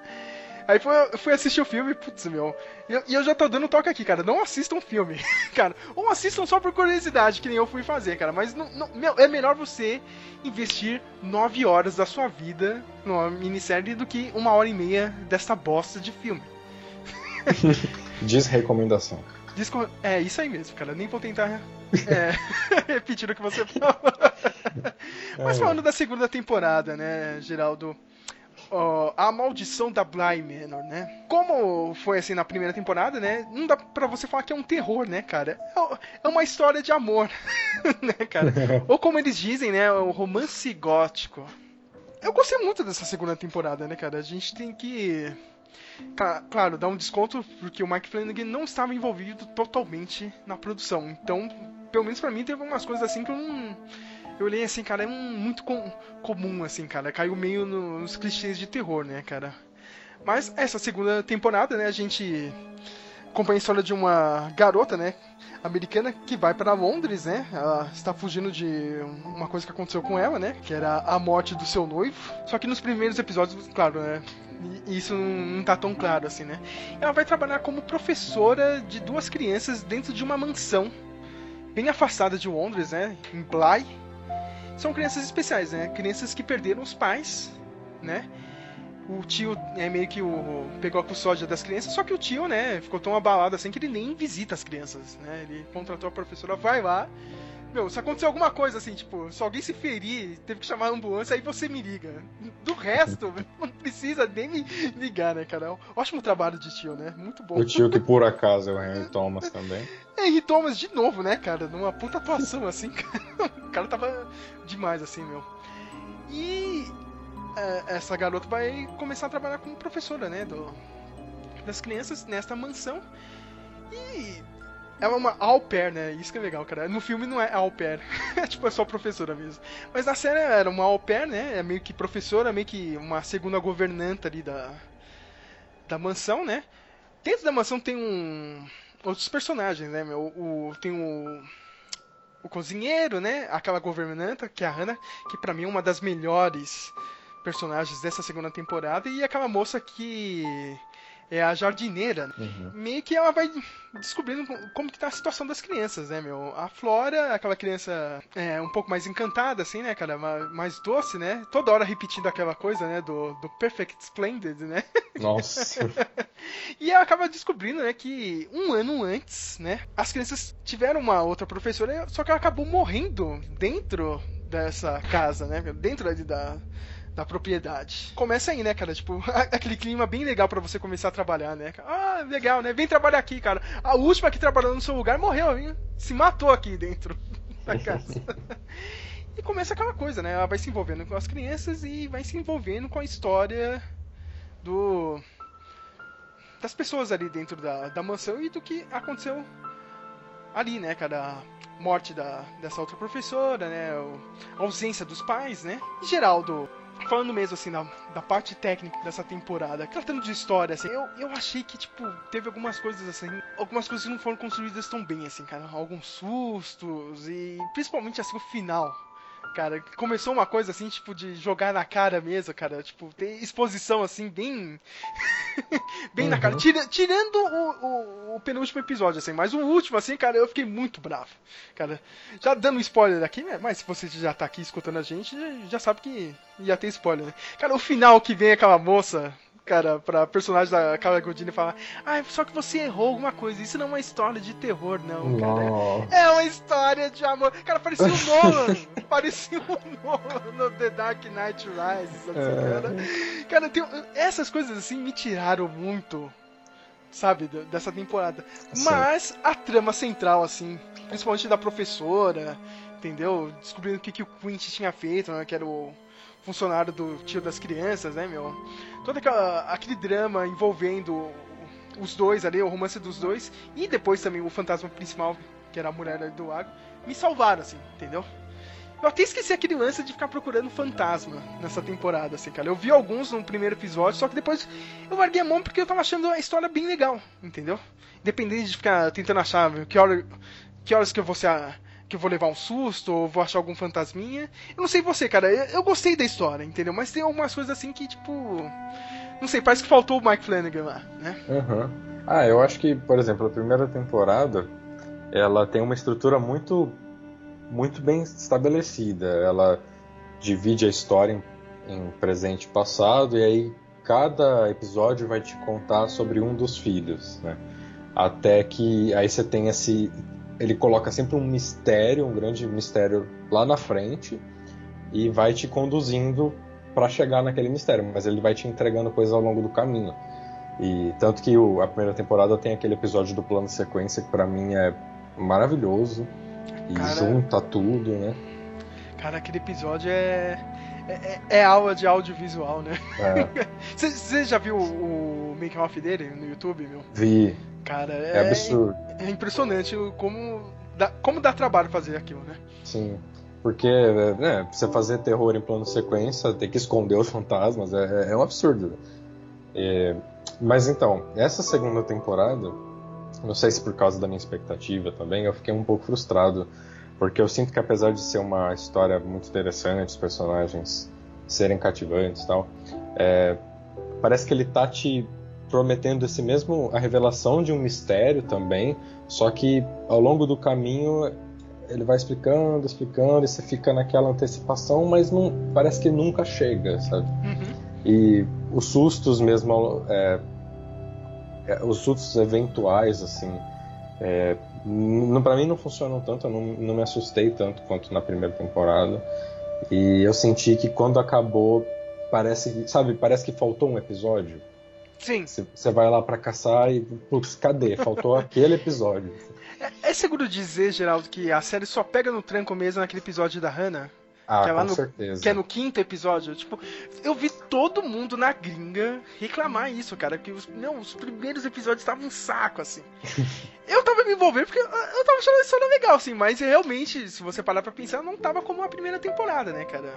Aí foi, eu fui assistir o filme, putz, meu. E eu, e eu já tô dando toque aqui, cara. Não assistam um filme, cara. Ou assistam só por curiosidade, que nem eu fui fazer, cara. Mas não, não- meu, é melhor você investir nove horas da sua vida numa minissérie do que uma hora e meia dessa bosta de filme. Diz recomendação. Disco... É isso aí mesmo, cara. Nem vou tentar é, repetir o que você falou. Mas É. falando da segunda temporada, né, Geraldo? Ó, a maldição da Bly Manor, né? Como foi assim na primeira temporada, né? Não dá pra você falar que é um terror, né, cara? É- É uma história de amor, né, cara? Ou como eles dizem, né? O romance gótico. eu gostei muito dessa segunda temporada, né, cara? A gente tem que. Claro, dar um desconto porque o Mike Flanagan não estava envolvido totalmente na produção. Então, pelo menos para mim, teve umas coisas assim que eu não. Eu olhei assim, cara, é um, muito com, comum, assim, cara. Caiu meio nos clichês de terror, né, cara? Mas essa segunda temporada, né, a gente acompanha a história de uma garota, né, americana que vai para Londres, né? Ela está fugindo de uma coisa que aconteceu com ela, né? Que era a morte do seu noivo. Só que nos primeiros episódios, claro, né? Isso não tá tão claro assim, né? Ela vai trabalhar como professora de duas crianças dentro de uma mansão bem afastada de Londres, né? Em Bly. São crianças especiais, né? Crianças que perderam os pais, né? o tio é meio que o pegou a custódia das crianças, só que o tio, né, ficou tão abalado assim que ele nem visita as crianças, né? Ele contratou a professora, vai lá. Meu, se acontecer alguma coisa assim, tipo, se alguém se ferir, teve que chamar a ambulância, aí você me liga. Do resto, não precisa nem me ligar, né, cara? Ótimo trabalho de tio, né? Muito bom. O tio que por acaso é o Henry Thomas também. É, Henry Thomas de novo, né, cara? Numa puta atuação assim, cara. O cara tava demais assim, meu. E é, essa garota vai começar a trabalhar como professora, né, do, das crianças nesta mansão. E ela é uma au pair, né? Isso que é legal, cara. No filme não é au pair, tipo, é só professora mesmo. Mas na série era uma au pair, né? É meio que professora, meio que uma segunda governanta ali da, da mansão, né? Dentro da mansão tem um outros personagens, né, meu? O, tem o o cozinheiro, né? Aquela governanta, que é a Hannah, que para mim é uma das melhores personagens dessa segunda temporada e aquela moça que é a jardineira. Uhum. Meio que ela vai descobrindo como que tá a situação das crianças, né, meu? A Flora, aquela criança é, um pouco mais encantada, assim, né, cara? Mais doce, né? Toda hora repetindo aquela coisa, né? Do, do Perfect Splendid, né? Nossa. e ela acaba descobrindo, né, que um ano antes, né, as crianças tiveram uma outra professora, só que ela acabou morrendo dentro dessa casa, né? Dentro da, da propriedade. Começa aí, né, cara? Tipo, aquele clima bem legal para você começar a trabalhar, né? Ah, legal, né? Vem trabalhar aqui, cara. A última que trabalhou no seu lugar morreu, hein? se matou aqui dentro da casa. e começa aquela coisa, né? Ela vai se envolvendo com as crianças e vai se envolvendo com a história do das pessoas ali dentro da, da mansão e do que aconteceu ali, né, cara? A morte da, dessa outra professora, né? A ausência dos pais, né? Em geral, do, falando mesmo assim da, da parte técnica dessa temporada, tratando de história, assim, eu, eu achei que, tipo, teve algumas coisas assim, algumas coisas que não foram construídas tão bem, assim, cara. Alguns sustos e principalmente assim o final cara. Começou uma coisa assim, tipo, de jogar na cara mesmo, cara. Tipo, tem exposição assim, bem. bem uhum. na cara. Uhum. Tira, tirando o, o, o, penúltimo episódio, assim, mas o último, assim, cara, eu fiquei muito bravo. Cara, já dando spoiler aqui, né? Mas se você já tá aqui escutando a gente, já sabe que ia ter spoiler, né? Cara, o final que vem aquela moça cara, pra personagem da Carla Godini falar: Ah, só que você errou alguma coisa. Isso não é uma história de terror, não, cara. É uma história de amor. Cara, parecia o Nolan. parecia o Nolan no The Dark Knight Rises. Assim, é. Cara, cara tem, essas coisas assim me tiraram muito. Sabe, dessa temporada. Sim. Mas a trama central, assim, principalmente da professora, entendeu? Descobrindo o que, que o Quint tinha feito, né? Que era o funcionário do tio das crianças, né, meu? Todo aquela, aquele drama envolvendo os dois ali, o romance dos dois, e depois também o fantasma principal, que era a mulher do lago, me salvaram, assim, entendeu? Eu até esqueci aquele lance de ficar procurando fantasma nessa temporada, assim, cara. Eu vi alguns no primeiro episódio, só que depois eu larguei a mão porque eu tava achando a história bem legal, entendeu? Independente de ficar tentando achar que, hora, que horas que eu vou ser a, que eu vou levar um susto ou vou achar algum fantasminha. Eu não sei você, cara. Eu, eu, gostei da história, entendeu? Mas tem algumas coisas assim que, tipo. Não sei, parece que faltou o Mike Flanagan lá, né? Uhum. Ah, eu acho que, por exemplo, a primeira temporada ela tem uma estrutura muito, muito bem estabelecida. Ela divide a história em, em presente e passado, e aí cada episódio vai te contar sobre um dos filhos, né? Até que aí você tem esse ele coloca sempre um mistério, um grande mistério lá na frente e vai te conduzindo para chegar naquele mistério, mas ele vai te entregando coisas ao longo do caminho. E tanto que o, a primeira temporada tem aquele episódio do plano sequência que para mim é maravilhoso e cara, junta tudo, né? Cara, aquele episódio é É, é, é aula de audiovisual, né? É. Você já viu o, o make-off dele no YouTube, meu? Vi. Cara, É é, absurdo. é impressionante como dá, como dá trabalho fazer aquilo, né? Sim. Porque, é, né, pra você fazer terror em plano sequência, tem que esconder os fantasmas, é, é um absurdo. É, mas então, essa segunda temporada, não sei se por causa da minha expectativa também, eu fiquei um pouco frustrado. Porque eu sinto que apesar de ser uma história muito interessante, os personagens serem cativantes e tal, é, parece que ele tá te prometendo esse mesmo, a revelação de um mistério também, só que ao longo do caminho ele vai explicando, explicando, e você fica naquela antecipação, mas não parece que nunca chega, sabe? E os sustos mesmo, é, é, os sustos eventuais, assim, é, pra mim não funcionam tanto, eu não, não me assustei tanto quanto na primeira temporada. E eu senti que quando acabou, parece sabe, parece que faltou um episódio. Sim. Você vai lá pra caçar e, putz, cadê? Faltou aquele episódio. É, é seguro dizer, Geraldo, que a série só pega no tranco mesmo naquele episódio da Hannah? Ah, que é com no, certeza. Que é no quinto episódio. Tipo, eu vi todo mundo na gringa reclamar isso, cara. Que os, não, os primeiros episódios estavam um saco, assim. eu tava me envolvendo porque eu, eu tava achando a história legal, assim. Mas realmente, se você parar pra pensar, não tava como a primeira temporada, né, cara?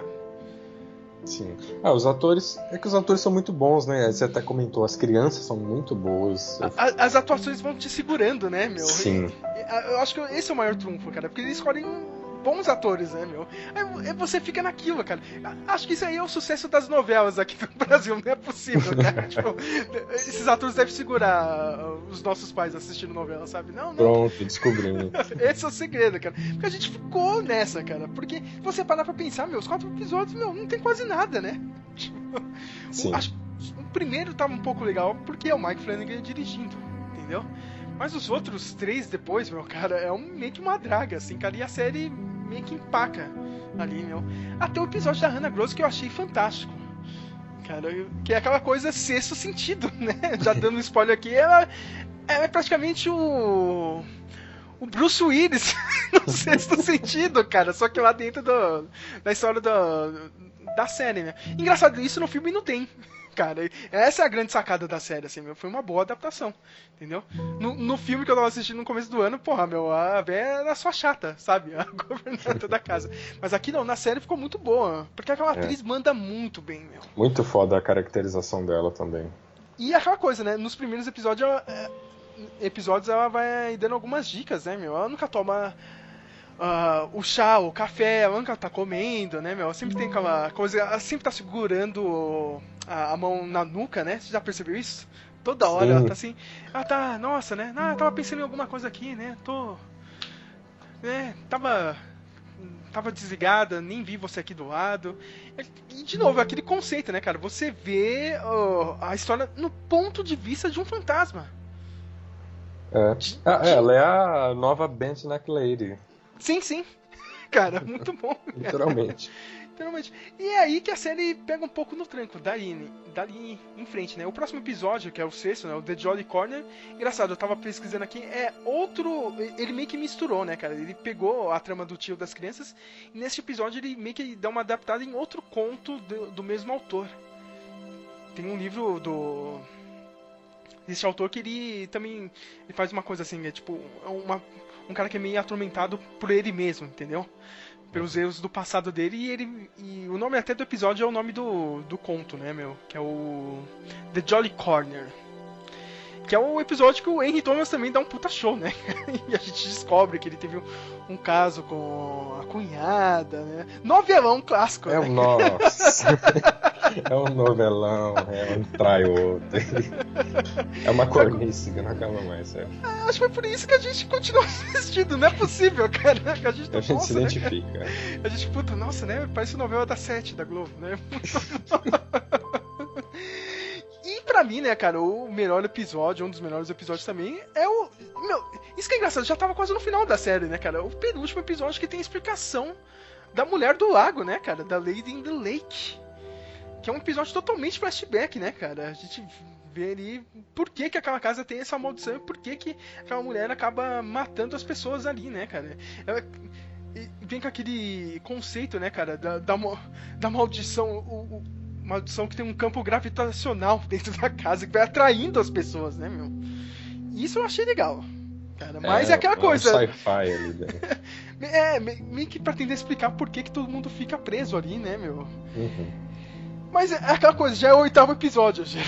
Sim. Ah, os atores. É que os atores são muito bons, né? Você até comentou, as crianças são muito boas. A- as atuações vão te segurando, né, meu? Sim. E- Eu acho que esse é o maior trunfo, cara, porque eles escolhem bons atores, né, meu? Aí você fica naquilo, cara. Acho que isso aí é o sucesso das novelas aqui no Brasil, não é possível, cara. tipo, esses atores devem segurar os nossos pais assistindo novela, sabe? Não, não. Pronto, descobrimos. Esse é o segredo, cara. Porque a gente ficou nessa, cara. Porque você parar pra pensar, meu, os quatro episódios, meu, não tem quase nada, né? Tipo, Sim. o, acho- o primeiro tava um pouco legal porque é o Mike Flanagan dirigindo, entendeu? Mas os outros três depois, meu, cara, é um, meio que uma draga, assim, cara. E a série meio que empaca ali, meu. Até o episódio da Hannah Gross que eu achei fantástico. Cara, que é aquela coisa sexto sentido, né? Já dando um spoiler aqui, ela é praticamente o. O Bruce Willis no sexto sentido, cara. Só que lá dentro do, da história do, da série, né? Engraçado, isso no filme não tem. Cara, essa é a grande sacada da série, assim, meu. Foi uma boa adaptação, entendeu? No, no filme que eu tava assistindo no começo do ano, porra, meu, a véia era só chata, sabe? A governanta da casa. Mas aqui não, na série ficou muito boa. Porque aquela É. atriz manda muito bem, meu. Muito foda a caracterização dela também. E aquela coisa, né? Nos primeiros episódios, ela, é, episódios ela vai dando algumas dicas, né, meu? Ela nunca toma ah, o chá, o café, ela nunca tá comendo, né, meu? Ela sempre tem aquela coisa, ela sempre tá segurando a, a mão na nuca, né? Você já percebeu isso? Toda hora Sim. ela tá assim, ela tá, nossa, né? Ah, eu tava pensando em alguma coisa aqui, né? Tô. né? Tava. Tava desligada, nem vi você aqui do lado. E de novo, aquele conceito, né, cara? Você vê ó, a história no ponto de vista de um fantasma. É. Ah, é, ela é a nova Bent Neck Lady, Sim, sim. Cara, muito bom. literalmente. Literalmente. E é aí que a série pega um pouco no tranco, dali, dali em frente, né? O próximo episódio, que é o sexto, né? O The Jolly Corner. Engraçado, eu tava pesquisando aqui, é outro. Ele meio que misturou, né, cara? Ele pegou a trama do tio das crianças e nesse episódio ele meio que dá uma adaptada em outro conto do, do mesmo autor. Tem um livro do. Desse autor que ele também ele faz uma coisa assim, é tipo, uma, um cara que é meio atormentado por ele mesmo, entendeu? Pelos erros do passado dele e ele. E o nome até do episódio é o nome do, do conto, né, meu? Que é o. The Jolly Corner. Que é o episódio que o Henry Thomas também dá um puta show, né? e a gente descobre que ele teve um, um caso com a cunhada, né? Novelão clássico, É né? um nossa. é um novelão, é um trai outro. É uma cornice que não acaba mais, sério. Acho que foi por isso que a gente continua assistindo, não é possível, cara. A gente, A gente se né? identifica. A gente, puta, nossa, né? Parece novela da sete da Globo, né? E pra mim, né, cara, o melhor episódio, um dos melhores episódios também, é o. Meu, isso que é engraçado, já tava quase no final da série, né, cara? O penúltimo episódio que tem a explicação da mulher do lago, né, cara? Da Lady in the Lake. Que é um episódio totalmente flashback, né, cara? A gente vê ali por que, que aquela casa tem essa maldição e por que, que aquela mulher acaba matando as pessoas ali, né, cara? É- e vem com aquele conceito, né, cara, da, da, da maldição, o, o, maldição que tem um campo gravitacional dentro da casa, que vai atraindo as pessoas, né, meu? Isso eu achei legal. Cara, mas é, é aquela coisa. É um sci-fi ali, né? é, meio que pra tentar explicar por que, que todo mundo fica preso ali, né, meu? Uhum. Mas é aquela coisa, já é o oitavo episódio, já,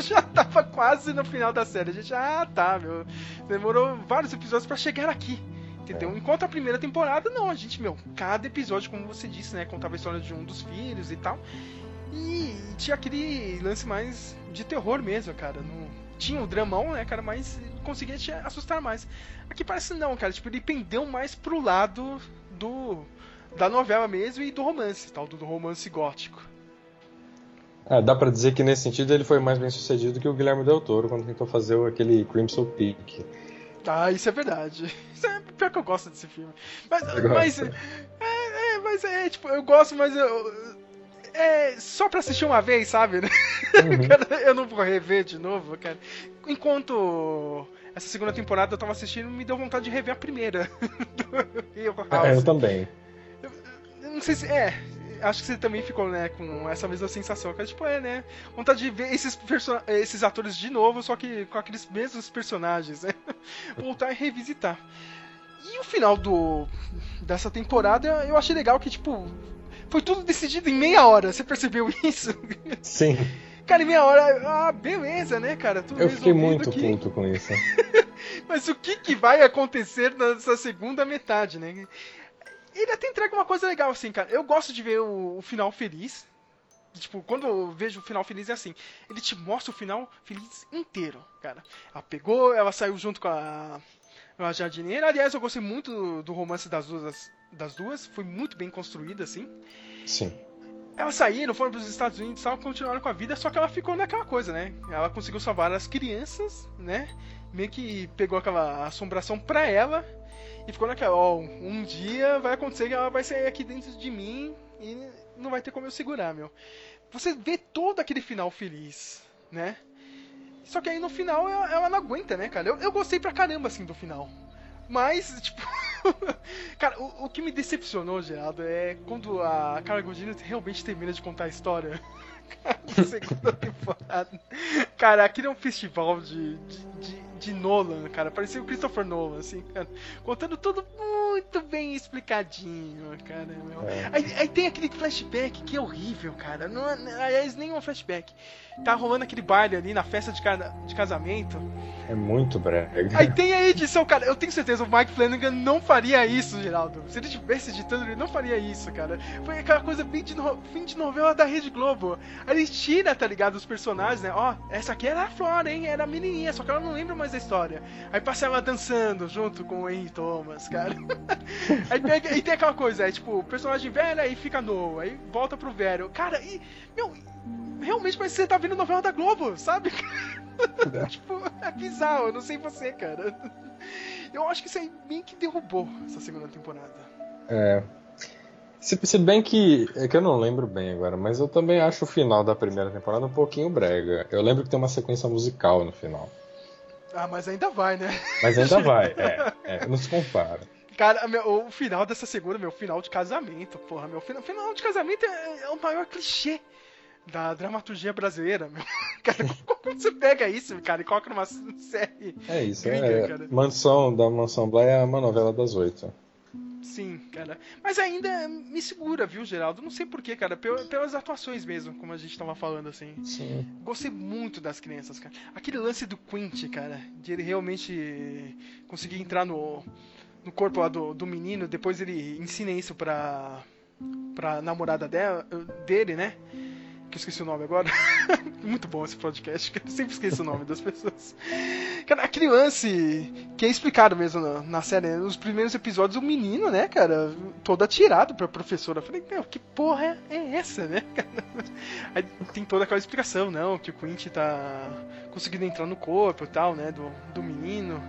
já tava quase no final da série. A gente, ah, tá, meu. Demorou vários episódios para chegar aqui. Entendeu? É. Enquanto a primeira temporada, não, a gente, meu, cada episódio, como você disse, né, contava a história de um dos filhos e tal. E tinha aquele lance mais de terror mesmo, cara. No, tinha o dramão, né, cara, mas conseguia te assustar mais. Aqui parece não, cara, tipo, ele pendeu mais pro lado do da novela mesmo e do romance, tal, do, do romance gótico. É, dá pra dizer que nesse sentido ele foi mais bem sucedido que o Guilherme Del Toro quando tentou fazer aquele Crimson Peak. Ah, isso é verdade. Isso é pior que eu gosto desse filme. Mas, mas é, é, mas é, tipo, eu gosto, mas eu. É só pra assistir uma vez, sabe? Uhum. eu não vou rever de novo, cara. Enquanto essa segunda temporada eu tava assistindo, me deu vontade de rever a primeira. é, eu também. Eu, eu não sei se. É, acho que você também ficou, né, com essa mesma sensação. Que é tipo, é, né? Vontade de ver esses, esses atores de novo, só que com aqueles mesmos personagens, né? Voltar e revisitar. E o final do dessa temporada eu achei legal que, tipo, foi tudo decidido em meia hora. Você percebeu isso? Sim. Cara, em meia hora, ah, beleza, né, cara? Tudo eu fiquei muito aqui. puto com isso. Mas o que, que vai acontecer nessa segunda metade, né? ele até entrega uma coisa legal, assim, cara. Eu gosto de ver o, o final feliz. Tipo, quando eu vejo o final feliz é assim. Ele te mostra o final feliz inteiro, cara. Ela pegou, ela saiu junto com a, a jardineira. Aliás, eu gostei muito do, do romance das duas, das duas. Foi muito bem construído, assim. Sim. Elas saíram, foram para os Estados Unidos e tal, continuaram com a vida, só que ela ficou naquela coisa, né? Ela conseguiu salvar as crianças, né? Meio que pegou aquela assombração pra ela e ficou naquela, ó, um dia vai acontecer que ela vai sair aqui dentro de mim e não vai ter como eu segurar, meu. Você vê todo aquele final feliz, né? Só que aí no final ela, ela não aguenta, né, cara? Eu, eu gostei pra caramba, assim, do final. Mas, tipo. cara, o, o, que me decepcionou, Geraldo, é quando a Carla Gugino realmente termina de contar a história. segunda temporada. Cara, aquele é um festival de, de, de, de, Nolan, cara. Parecia o Christopher Nolan, assim, cara. Contando tudo muito bem explicadinho, cara. É. Aí, aí, tem aquele flashback que é horrível, cara. Não, aliás, nem um flashback. Tá rolando aquele baile ali na festa de, de casamento. É muito brega. Aí tem a edição, cara. Eu tenho certeza, o Mike Flanagan não faria isso, Geraldo. Se ele tivesse editando, ele não faria isso, cara. Foi aquela coisa bem de no... fim de novela da Rede Globo. Aí ele tira, tá ligado, os personagens, né? Ó, essa aqui era a Flora, hein? Era a menininha, só que ela não lembra mais da história. Aí passa ela dançando junto com o Henry Thomas, cara. aí, pega, e tem aquela coisa, é tipo, personagem velho, aí fica novo, aí volta pro velho. Cara, e. Meu, realmente parece que você tá vendo novela da Globo, sabe? É. tipo, é bizarro, eu não sei você, cara. Eu acho que isso aí bem que derrubou essa segunda temporada. É. Se, se bem que. É que eu não lembro bem agora, mas eu também acho o final da primeira temporada um pouquinho brega. Eu lembro que tem uma sequência musical no final. Ah, mas ainda vai, né? Mas ainda vai, é. é não se compara. Cara, meu, o final dessa segunda, meu final de casamento, porra, meu final, final de casamento é, é o maior clichê da dramaturgia brasileira, meu. Cara, como você pega isso, cara, e coloca numa série? É isso, gringa, é. Cara? Mansão da Mansão Bly é uma novela das oito. Sim, cara. Mas ainda me segura, viu, Geraldo? Não sei porquê, cara. Pelas atuações mesmo, como a gente tava falando, assim. Sim. Gostei muito das crianças, cara. Aquele lance do Quint, cara, de ele realmente conseguir entrar no, no corpo lá do, do menino, depois ele ensina isso pra, pra namorada dela, dele, né? Que eu esqueci o nome agora. Muito bom esse podcast, que eu sempre esqueço o nome das pessoas. Cara, aquele lance que é explicado mesmo na, na série, né? nos primeiros episódios, o menino, né, cara, todo atirado pra professora. Eu falei, meu, que porra é essa, né, cara? Aí tem toda aquela explicação, não, que o Quint tá conseguindo entrar no corpo e tal, né, do, do menino.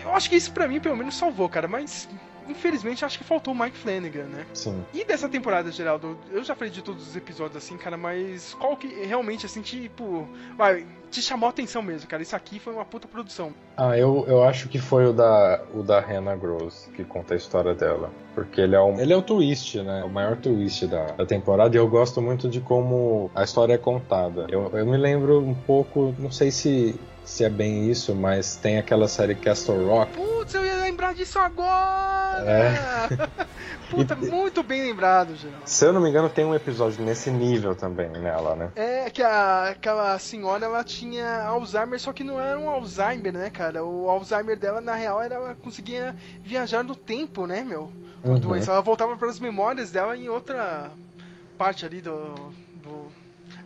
Eu acho que isso pra mim, pelo menos, salvou, cara, mas infelizmente, acho que faltou o Mike Flanagan, né? Sim. E dessa temporada, Geraldo, eu já falei de todos os episódios assim, cara, mas qual que realmente, assim, tipo, vai, te chamou a atenção mesmo, cara? Isso aqui foi uma puta produção. Ah, eu, eu acho que foi o da, o da Hannah Gross, que conta a história dela. Porque ele é, um, ele é o twist, né? O maior twist da, da temporada. E eu gosto muito de como a história é contada. Eu, eu me lembro um pouco, não sei se, se é bem isso, mas tem aquela série Castle Rock. Putz, eu ia lembrar disso agora! É. Puta, muito bem lembrado, Geraldo. Se eu não me engano, tem um episódio nesse nível também nela, né? É que a, aquela senhora ela tinha Alzheimer, só que não era um Alzheimer, né, cara? O Alzheimer dela, na real, era ela conseguia viajar no tempo, né, meu? Uhum. doença. Ela voltava para as memórias dela em outra parte ali do.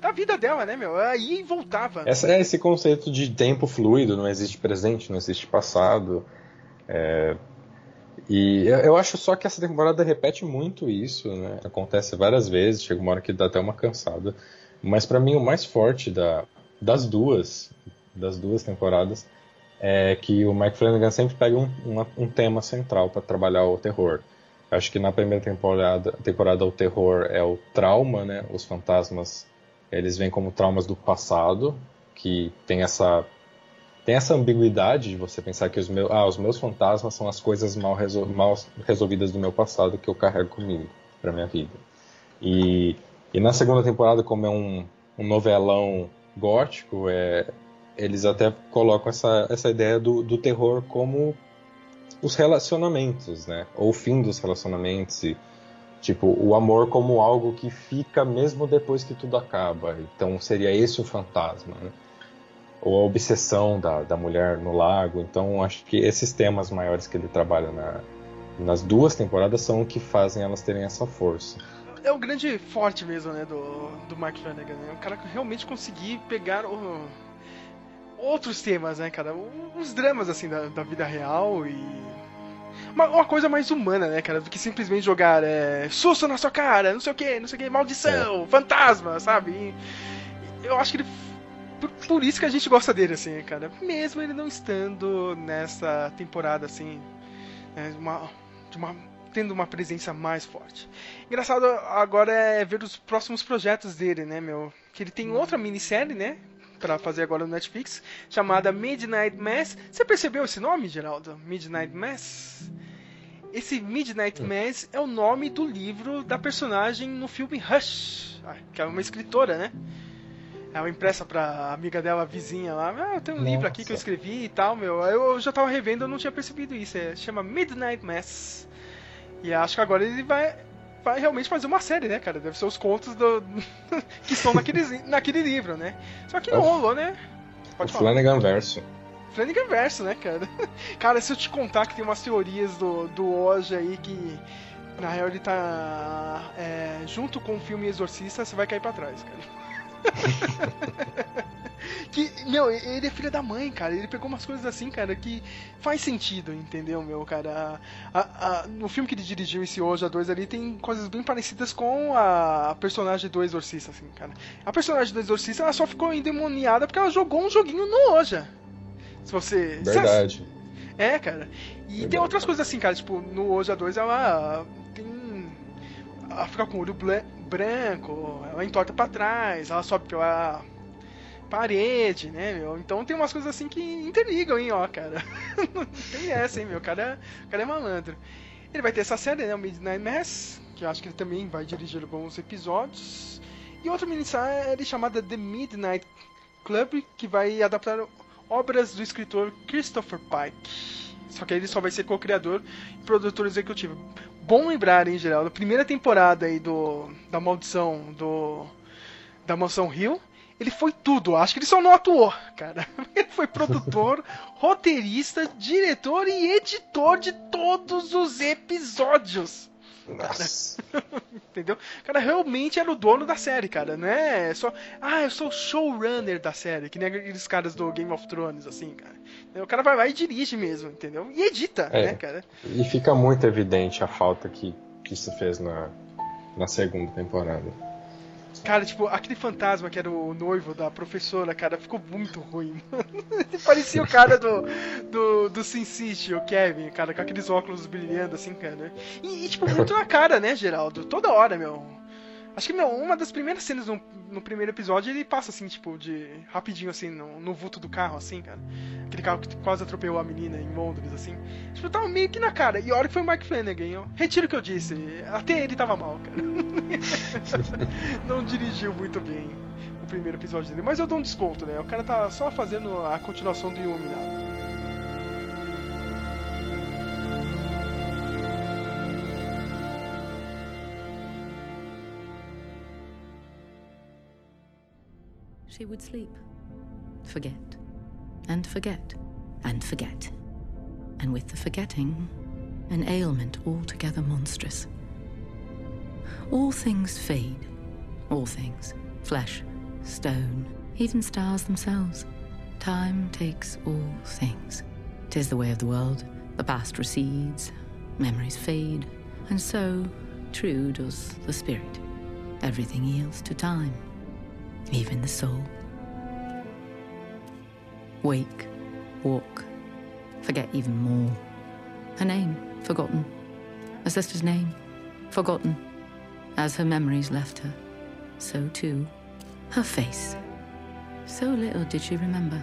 Da vida dela, né, meu? Aí voltava. Essa, é esse conceito de tempo fluido, não existe presente, não existe passado. É, e eu, acho só que essa temporada repete muito isso, né? Acontece várias vezes, chega uma hora que dá até uma cansada. Mas pra mim o mais forte da, das duas, das duas temporadas, é que o Mike Flanagan sempre pega um, um tema central para trabalhar o terror. Acho que na primeira temporada, temporada o terror é o trauma, né? Os fantasmas eles vêm como traumas do passado, que tem essa tem essa ambiguidade de você pensar que os meus, ah, os meus fantasmas são as coisas mal, resol- mal resolvidas do meu passado que eu carrego comigo para minha vida. E, e na segunda temporada, como é um, um novelão gótico, é, eles até colocam essa, essa ideia do, do terror como os relacionamentos, né? Ou o fim dos relacionamentos e tipo o amor como algo que fica mesmo depois que tudo acaba. Então seria esse o fantasma, né? Ou a obsessão da, da mulher no lago. Então acho que esses temas maiores que ele trabalha na, nas duas temporadas são o que fazem elas terem essa força. É o grande forte mesmo, né, do, do Mike Flanagan, né? O cara realmente conseguir pegar o- outros temas, né, cara? Os dramas, assim, da, da vida real e... Uma, uma coisa mais humana, né, cara? Do que simplesmente jogar é, susto na sua cara, não sei o que, não sei o que, maldição, fantasma, sabe? E eu acho que ele... Por, por isso que a gente gosta dele, assim, cara. Mesmo ele não estando nessa temporada, assim, né, uma, de uma, tendo uma presença mais forte. Engraçado agora é ver os próximos projetos dele, né, meu? Que ele tem outra minissérie, né? Pra fazer agora no Netflix, chamada Midnight Mass. Você percebeu esse nome, Geraldo? Midnight Mass? Esse Midnight Mass é o nome do livro da personagem no filme Rush, ah, que é uma escritora, né? Ela impressa pra amiga dela, vizinha lá. Ah, eu tenho um livro aqui que eu Nossa. escrevi e tal, meu. Eu já tava revendo, eu não tinha percebido isso. É, chama Midnight Mass. E acho que agora ele vai, vai realmente fazer uma série, né, cara? Deve ser os contos do, que estão naquele, naquele livro, né? Só que não É o- rolou, né? O Pode falar. Flanagan verso. Flanagan verso, né, cara? Cara, se eu te contar que tem umas teorias do, do Oja aí que na real ele tá é, junto com o filme Exorcista, você vai cair pra trás, cara. que, meu, ele é filho da mãe, cara. Ele pegou umas coisas assim, cara, que faz sentido, entendeu, meu, cara? A- a- no filme que ele dirigiu, esse Oja 2 ali, tem coisas bem parecidas com a personagem do Exorcista, assim, cara. A personagem do Exorcista, ela só ficou endemoniada porque ela jogou um joguinho no Oja. Se você. Verdade. É, cara. E tem Verdade. outras coisas assim, cara. Tipo, no Oja 2 ela tem. Ela fica com o olho branco, ela entorta pra trás, ela sobe pela parede, né, meu? Então tem umas coisas assim que interligam, hein, ó, cara. Não tem essa, hein, meu? O cara, o cara é malandro. Ele vai ter essa série, né, o Midnight Mass, que eu acho que ele também vai dirigir alguns episódios. E outra minissérie chamada The Midnight Club, que vai adaptar obras do escritor Christopher Pike. Só que ele só vai ser co-criador e produtor executivo. Bom lembrar, em geral, da primeira temporada aí do da Maldição do da Mansão Hill, ele foi tudo. Acho que ele só não atuou, cara. Ele foi produtor, roteirista, diretor e editor de todos os episódios. Nossa. Entendeu? Cara realmente era o dono da série, cara. Não é só. Ah, eu sou o showrunner da série, que nem aqueles caras do Game of Thrones, assim, cara. O cara vai lá e dirige mesmo, entendeu? E edita, É. né, cara? E fica muito evidente a falta que, que isso fez na, na segunda temporada. Cara, tipo, aquele fantasma que era o noivo da professora, cara, ficou muito ruim. Ele parecia o cara do, do, do Sin City, o Kevin, cara, com aqueles óculos brilhando, assim, cara. E, e, tipo, muito na cara, né, Geraldo? Toda hora, meu. Acho que, uma das primeiras cenas no, no primeiro episódio, ele passa, assim, tipo, de... rapidinho, assim, no, no vulto do carro, assim, cara. Aquele carro que quase atropelou a menina em Londres, assim. Tipo, tava meio que na cara. E a hora que foi o Mike Flanagan, eu retiro o que eu disse. Até ele tava mal, cara. Não dirigiu muito bem o primeiro episódio dele. Mas eu dou um desconto, né? O cara tá só fazendo a continuação do Iluminado. She would sleep, forget, and forget, and forget. And with the forgetting, an ailment altogether monstrous. All things fade, all things flesh, stone, even stars themselves. Time takes all things. Tis the way of the world. The past recedes, memories fade, and so, true does the spirit. Everything yields to time, even the soul. Wake, walk, forget even more. Her name, forgotten. Her sister's name, forgotten. As her memories left her, so too her face. So little did she remember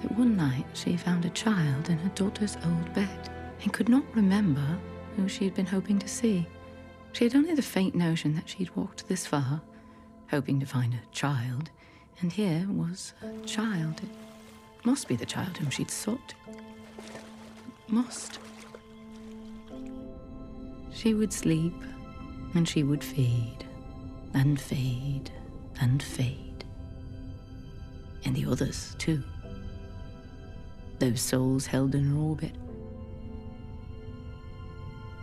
that one night she found a child in her daughter's old bed and could not remember who she had been hoping to see. She had only the faint notion that she'd walked this far, hoping to find a child, and here was a child. It must be the child whom she'd sought. Must. She would sleep, and she would fade, and fade, and fade. And the others, too. Those souls held in her orbit.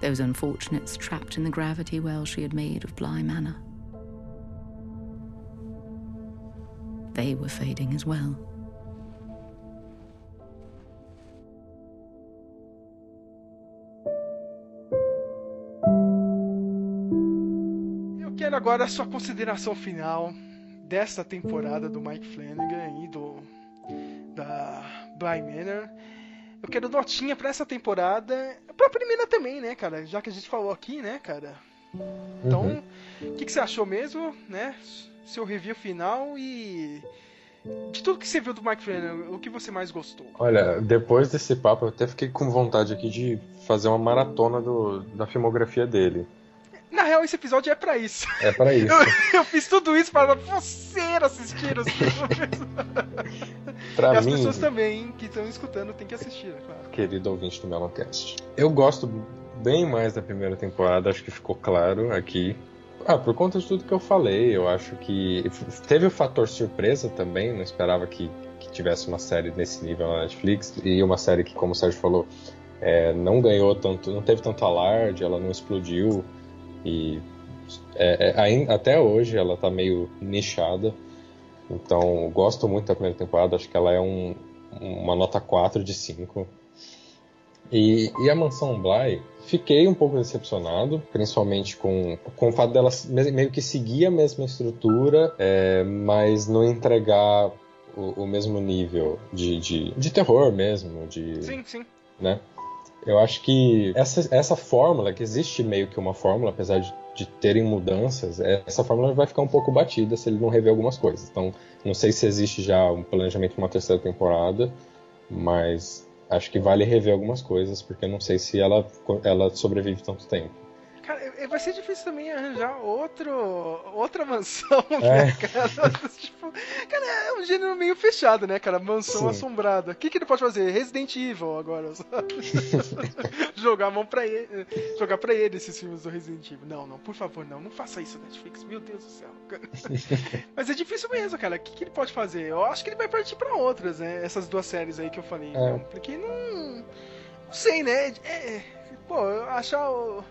Those unfortunates trapped in the gravity well she had made of Bly Manor. They were fading as well. Eu quero agora a sua consideração final dessa temporada do Mike Flanagan e do da Bly Manor. Eu quero notinha pra essa temporada, pra primeira também, né, cara? Já que a gente falou aqui, né, cara? Então, o que, que você achou mesmo, né? Seu review final e de tudo que você viu do Mike Flanagan, o que você mais gostou? Olha, depois desse papo, eu até fiquei com vontade aqui de fazer uma maratona do, da filmografia dele. Na real, esse episódio é pra isso. É pra isso. Eu, eu fiz tudo isso para você assistir os filmes. Pra e as mim, pessoas também que estão escutando têm que assistir, é claro. querido ouvinte do Meloncast. Eu gosto bem mais da primeira temporada, acho que ficou claro aqui. Ah, por conta de tudo que eu falei, eu acho que teve o fator surpresa também, não esperava que, que tivesse uma série nesse nível na Netflix, e uma série que, como o Sérgio falou, é, não ganhou tanto, não teve tanto alarde, ela não explodiu, e é, é, até hoje ela tá meio nichada. Então, gosto muito da primeira temporada, acho que ela é um, uma nota 4 de 5. E, e a Mansão Bly, fiquei um pouco decepcionado, principalmente com, com o fato dela me- meio que seguir a mesma estrutura, é, mas não entregar o, o mesmo nível de, de, de terror mesmo, de, Sim, sim. né? Eu acho que essa, essa fórmula, que existe meio que uma fórmula, apesar de, de terem mudanças, é- essa fórmula vai ficar um pouco batida se ele não rever algumas coisas. Então, não sei se existe já um planejamento para uma terceira temporada, mas acho que vale rever algumas coisas, porque não sei se ela, ela sobrevive tanto tempo. Cara, é- vai ser difícil também arranjar outro, outra mansão, né, cara? tipo, cara, é um gênero meio fechado, né, cara? Mansão Sim. assombrada. O que, que ele pode fazer? Resident Evil agora, sabe? jogar a mão pra ele. Jogar pra ele esses filmes do Resident Evil. Não, não, por favor, não. Não faça isso, Netflix. Meu Deus do céu. cara. Mas é difícil mesmo, cara. O que, que ele pode fazer? Eu acho que ele vai partir pra outras, né? Essas duas séries aí que eu falei. É. Porque não. Não sei, né? É, pô, eu achar. o-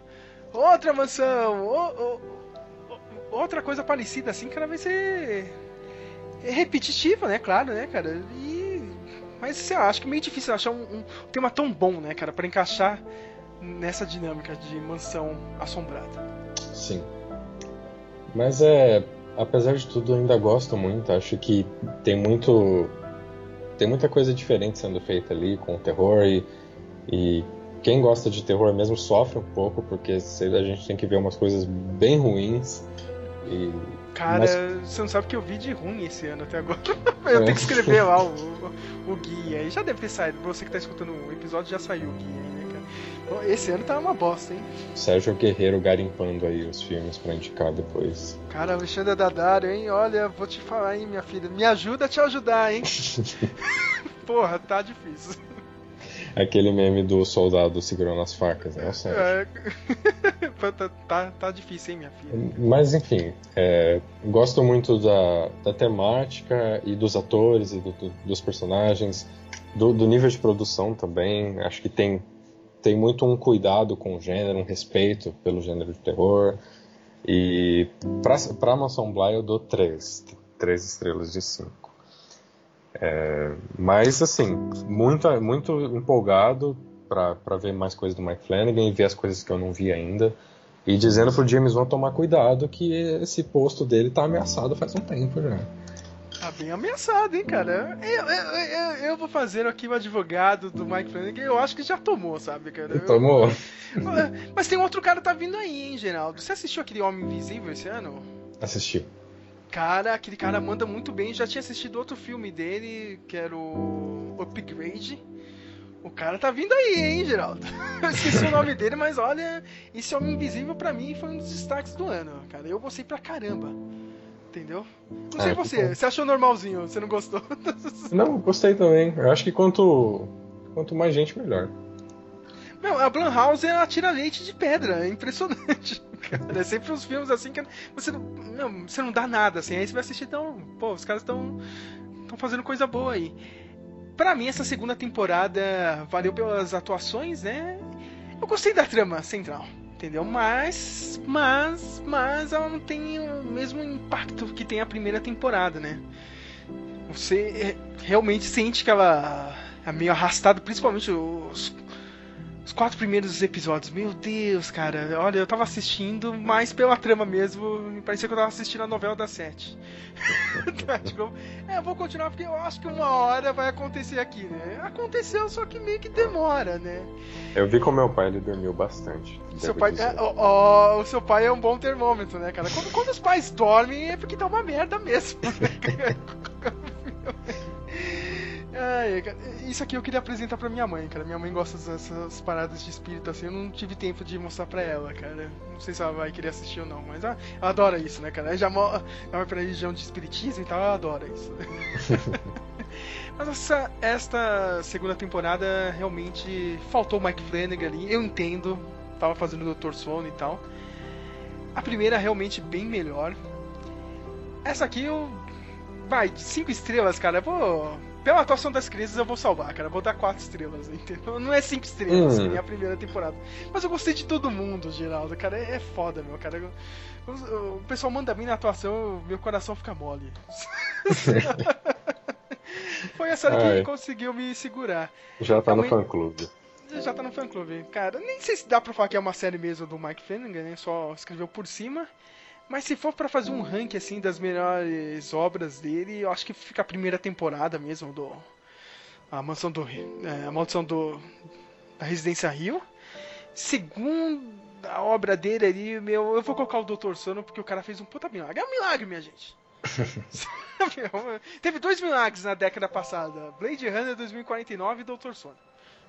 outra mansão, outra coisa parecida assim, cara, vai ser é repetitiva, né? Claro, né, cara? E mas sei lá, acho que é meio difícil achar um, um tema tão bom, né, cara, Pra encaixar nessa dinâmica de mansão assombrada. Sim. Mas é. apesar de tudo, ainda gosto muito. Acho que tem muito. Tem muita coisa diferente sendo feita ali com o terror e, e quem gosta de terror mesmo sofre um pouco, porque a gente tem que ver umas coisas bem ruins. E... Cara, Mas... você não sabe que eu vi de ruim esse ano até agora. eu é. tenho que escrever lá o, o, o guia. E já deve ter saído. Você que tá escutando o episódio já saiu o guia. Esse ano tá uma bosta, hein? Sérgio Guerreiro garimpando aí os filmes pra indicar depois. Cara, Alexandre Daddario, hein? Olha, vou te falar, hein, minha filha. Me ajuda a te ajudar, hein? Porra, tá difícil. Aquele meme do soldado segurando as facas, né? O Sérgio. É... tá, tá, tá, difícil, hein, minha filha? Mas, enfim, é... gosto muito da, da temática e dos atores e do, do, dos personagens. Do, do nível de produção também. Acho que tem tem muito um cuidado com o gênero, um respeito pelo gênero de terror. E pra, pra Mansão Bly eu dou três, três estrelas de cinco. É, mas assim, muito, muito empolgado para ver mais coisas do Mike Flanagan e ver as coisas que eu não vi ainda. E dizendo pro James Wan tomar cuidado que esse posto dele tá ameaçado faz um tempo já. Tá bem ameaçado, hein, cara? Eu, eu, eu, eu, vou fazer aqui o advogado do Mike Flanagan. Eu acho que já tomou, sabe, cara? Tomou. Mas tem outro cara que tá vindo aí, hein, Geraldo? Você assistiu aquele Homem Invisível esse ano? Assisti. Cara, aquele cara manda muito bem. Já tinha assistido outro filme dele, que era o Upgrade. O cara tá vindo aí, hein, Geraldo? Eu esqueci o nome dele, mas olha, esse Homem Invisível para mim foi um dos destaques do ano, cara. Eu gostei pra caramba. Entendeu? Não sei é, você, você achou normalzinho, você não gostou? Não, gostei também. Eu acho que quanto, quanto mais gente, melhor. Não, a Blumhouse ela tira leite de pedra, é impressionante. Cara. É sempre uns filmes assim que você não, não, você não dá nada, assim, aí você vai assistir, então, pô, os caras estão estão fazendo coisa boa aí. Pra mim, essa segunda temporada valeu pelas atuações, né? Eu gostei da trama central entendeu? Mas, mas, mas ela não tem o mesmo impacto que tem a primeira temporada, né? Você realmente sente que ela é meio arrastada, principalmente os os quatro primeiros episódios, meu Deus, cara. Olha, eu tava assistindo mais pela trama mesmo. Me parecia que eu tava assistindo a novela da Sete. Tá, tipo, é, eu vou continuar porque eu acho que uma hora vai acontecer aqui, né? Aconteceu, só que meio que demora, né? Eu vi com meu pai, ele dormiu bastante. Seu pai, é, ó, ó, o seu pai é um bom termômetro, né, cara? Quando, quando os pais dormem é porque tá uma merda mesmo. Né? Ai, isso aqui eu queria apresentar pra minha mãe, cara. Minha mãe gosta dessas paradas de espírito assim. Eu não tive tempo de mostrar pra ela, cara. Não sei se ela vai querer assistir ou não, mas ela, ela adora isso, né, cara? Ela já ela vai pra religião de espiritismo e tal, ela adora isso. mas essa, esta segunda temporada realmente faltou o Mike Flanagan ali. Eu entendo, tava fazendo o Dr. Sono e tal. A primeira realmente bem melhor. Essa aqui eu. Vai, 5 estrelas, cara. Vou pela atuação das crianças eu vou salvar, cara. vou dar quatro estrelas, entendeu? Não é cinco estrelas, hum. nem a primeira temporada. Mas eu gostei de todo mundo, Geraldo. Cara, é, é foda, meu. Cara, o, o pessoal manda bem na atuação, meu coração fica mole. Foi a série Ai. que conseguiu me segurar. Já tá no fã clube. Já tá no fã clube. Cara, nem sei se dá pra falar que é uma série mesmo do Mike Flanagan, né? Só escreveu por cima. Mas se for para fazer um ranking assim das melhores obras dele, eu acho que fica a primeira temporada mesmo do a mansão do é, a maldição do da Residência Rio. Segunda obra dele ali, meu, eu vou colocar o Doutor Sono porque o cara fez um puta milagre. É um milagre, minha gente. Teve dois milagres na década passada: Blade Runner 2049 e Doutor Sono,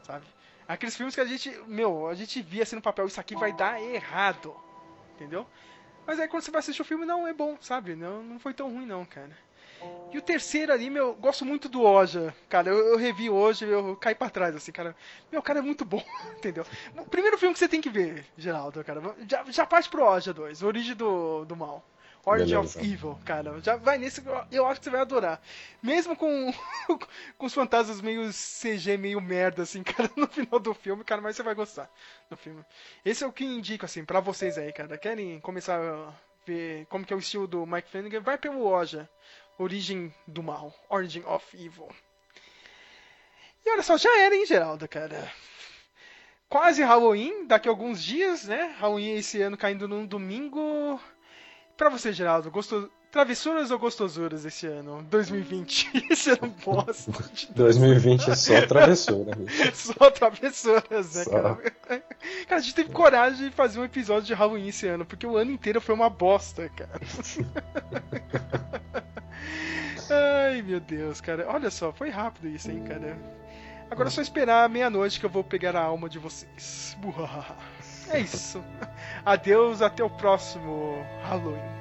sabe? Aqueles filmes que a gente, meu, a gente via assim no papel, isso aqui vai dar errado. Entendeu? Mas aí quando você vai assistir o filme, não, é bom, sabe? Não, não foi tão ruim não, cara. E o terceiro ali, meu, gosto muito do Oja. Cara, eu, eu revi hoje, eu caí pra trás, assim, cara. Meu, cara é muito bom, entendeu? O primeiro filme que você tem que ver, Geraldo, cara. Já, já parte pro Oja 2, Origem do, do Mal. Origin of Evil, cara. Já vai nesse, eu acho que você vai adorar. Mesmo com, com os fantasmas meio CG, meio merda, assim, cara, no final do filme, cara, mas você vai gostar do filme. Esse é o que indico, assim, pra vocês aí, cara. Querem começar a ver como que é o estilo do Mike Flanagan? Vai pelo Oja. Origem do Mal. Origin of Evil. E olha só, já era, hein, Geraldo, cara. Quase Halloween, daqui a alguns dias, né? Halloween esse ano caindo num domingo. Pra você, Geraldo, gostou, Travessuras ou gostosuras esse ano? 2020. Esse ano bosta. 2020 é só travessura. só travessuras, né, Só. cara? Cara, a gente teve coragem de fazer um episódio de Halloween esse ano, porque o ano inteiro foi uma bosta, cara. Ai, meu Deus, cara. Olha só, foi rápido isso, hein, cara. Agora é só esperar meia-noite que eu vou pegar a alma de vocês. Buhahaha. É isso. Adeus, até o próximo Halloween.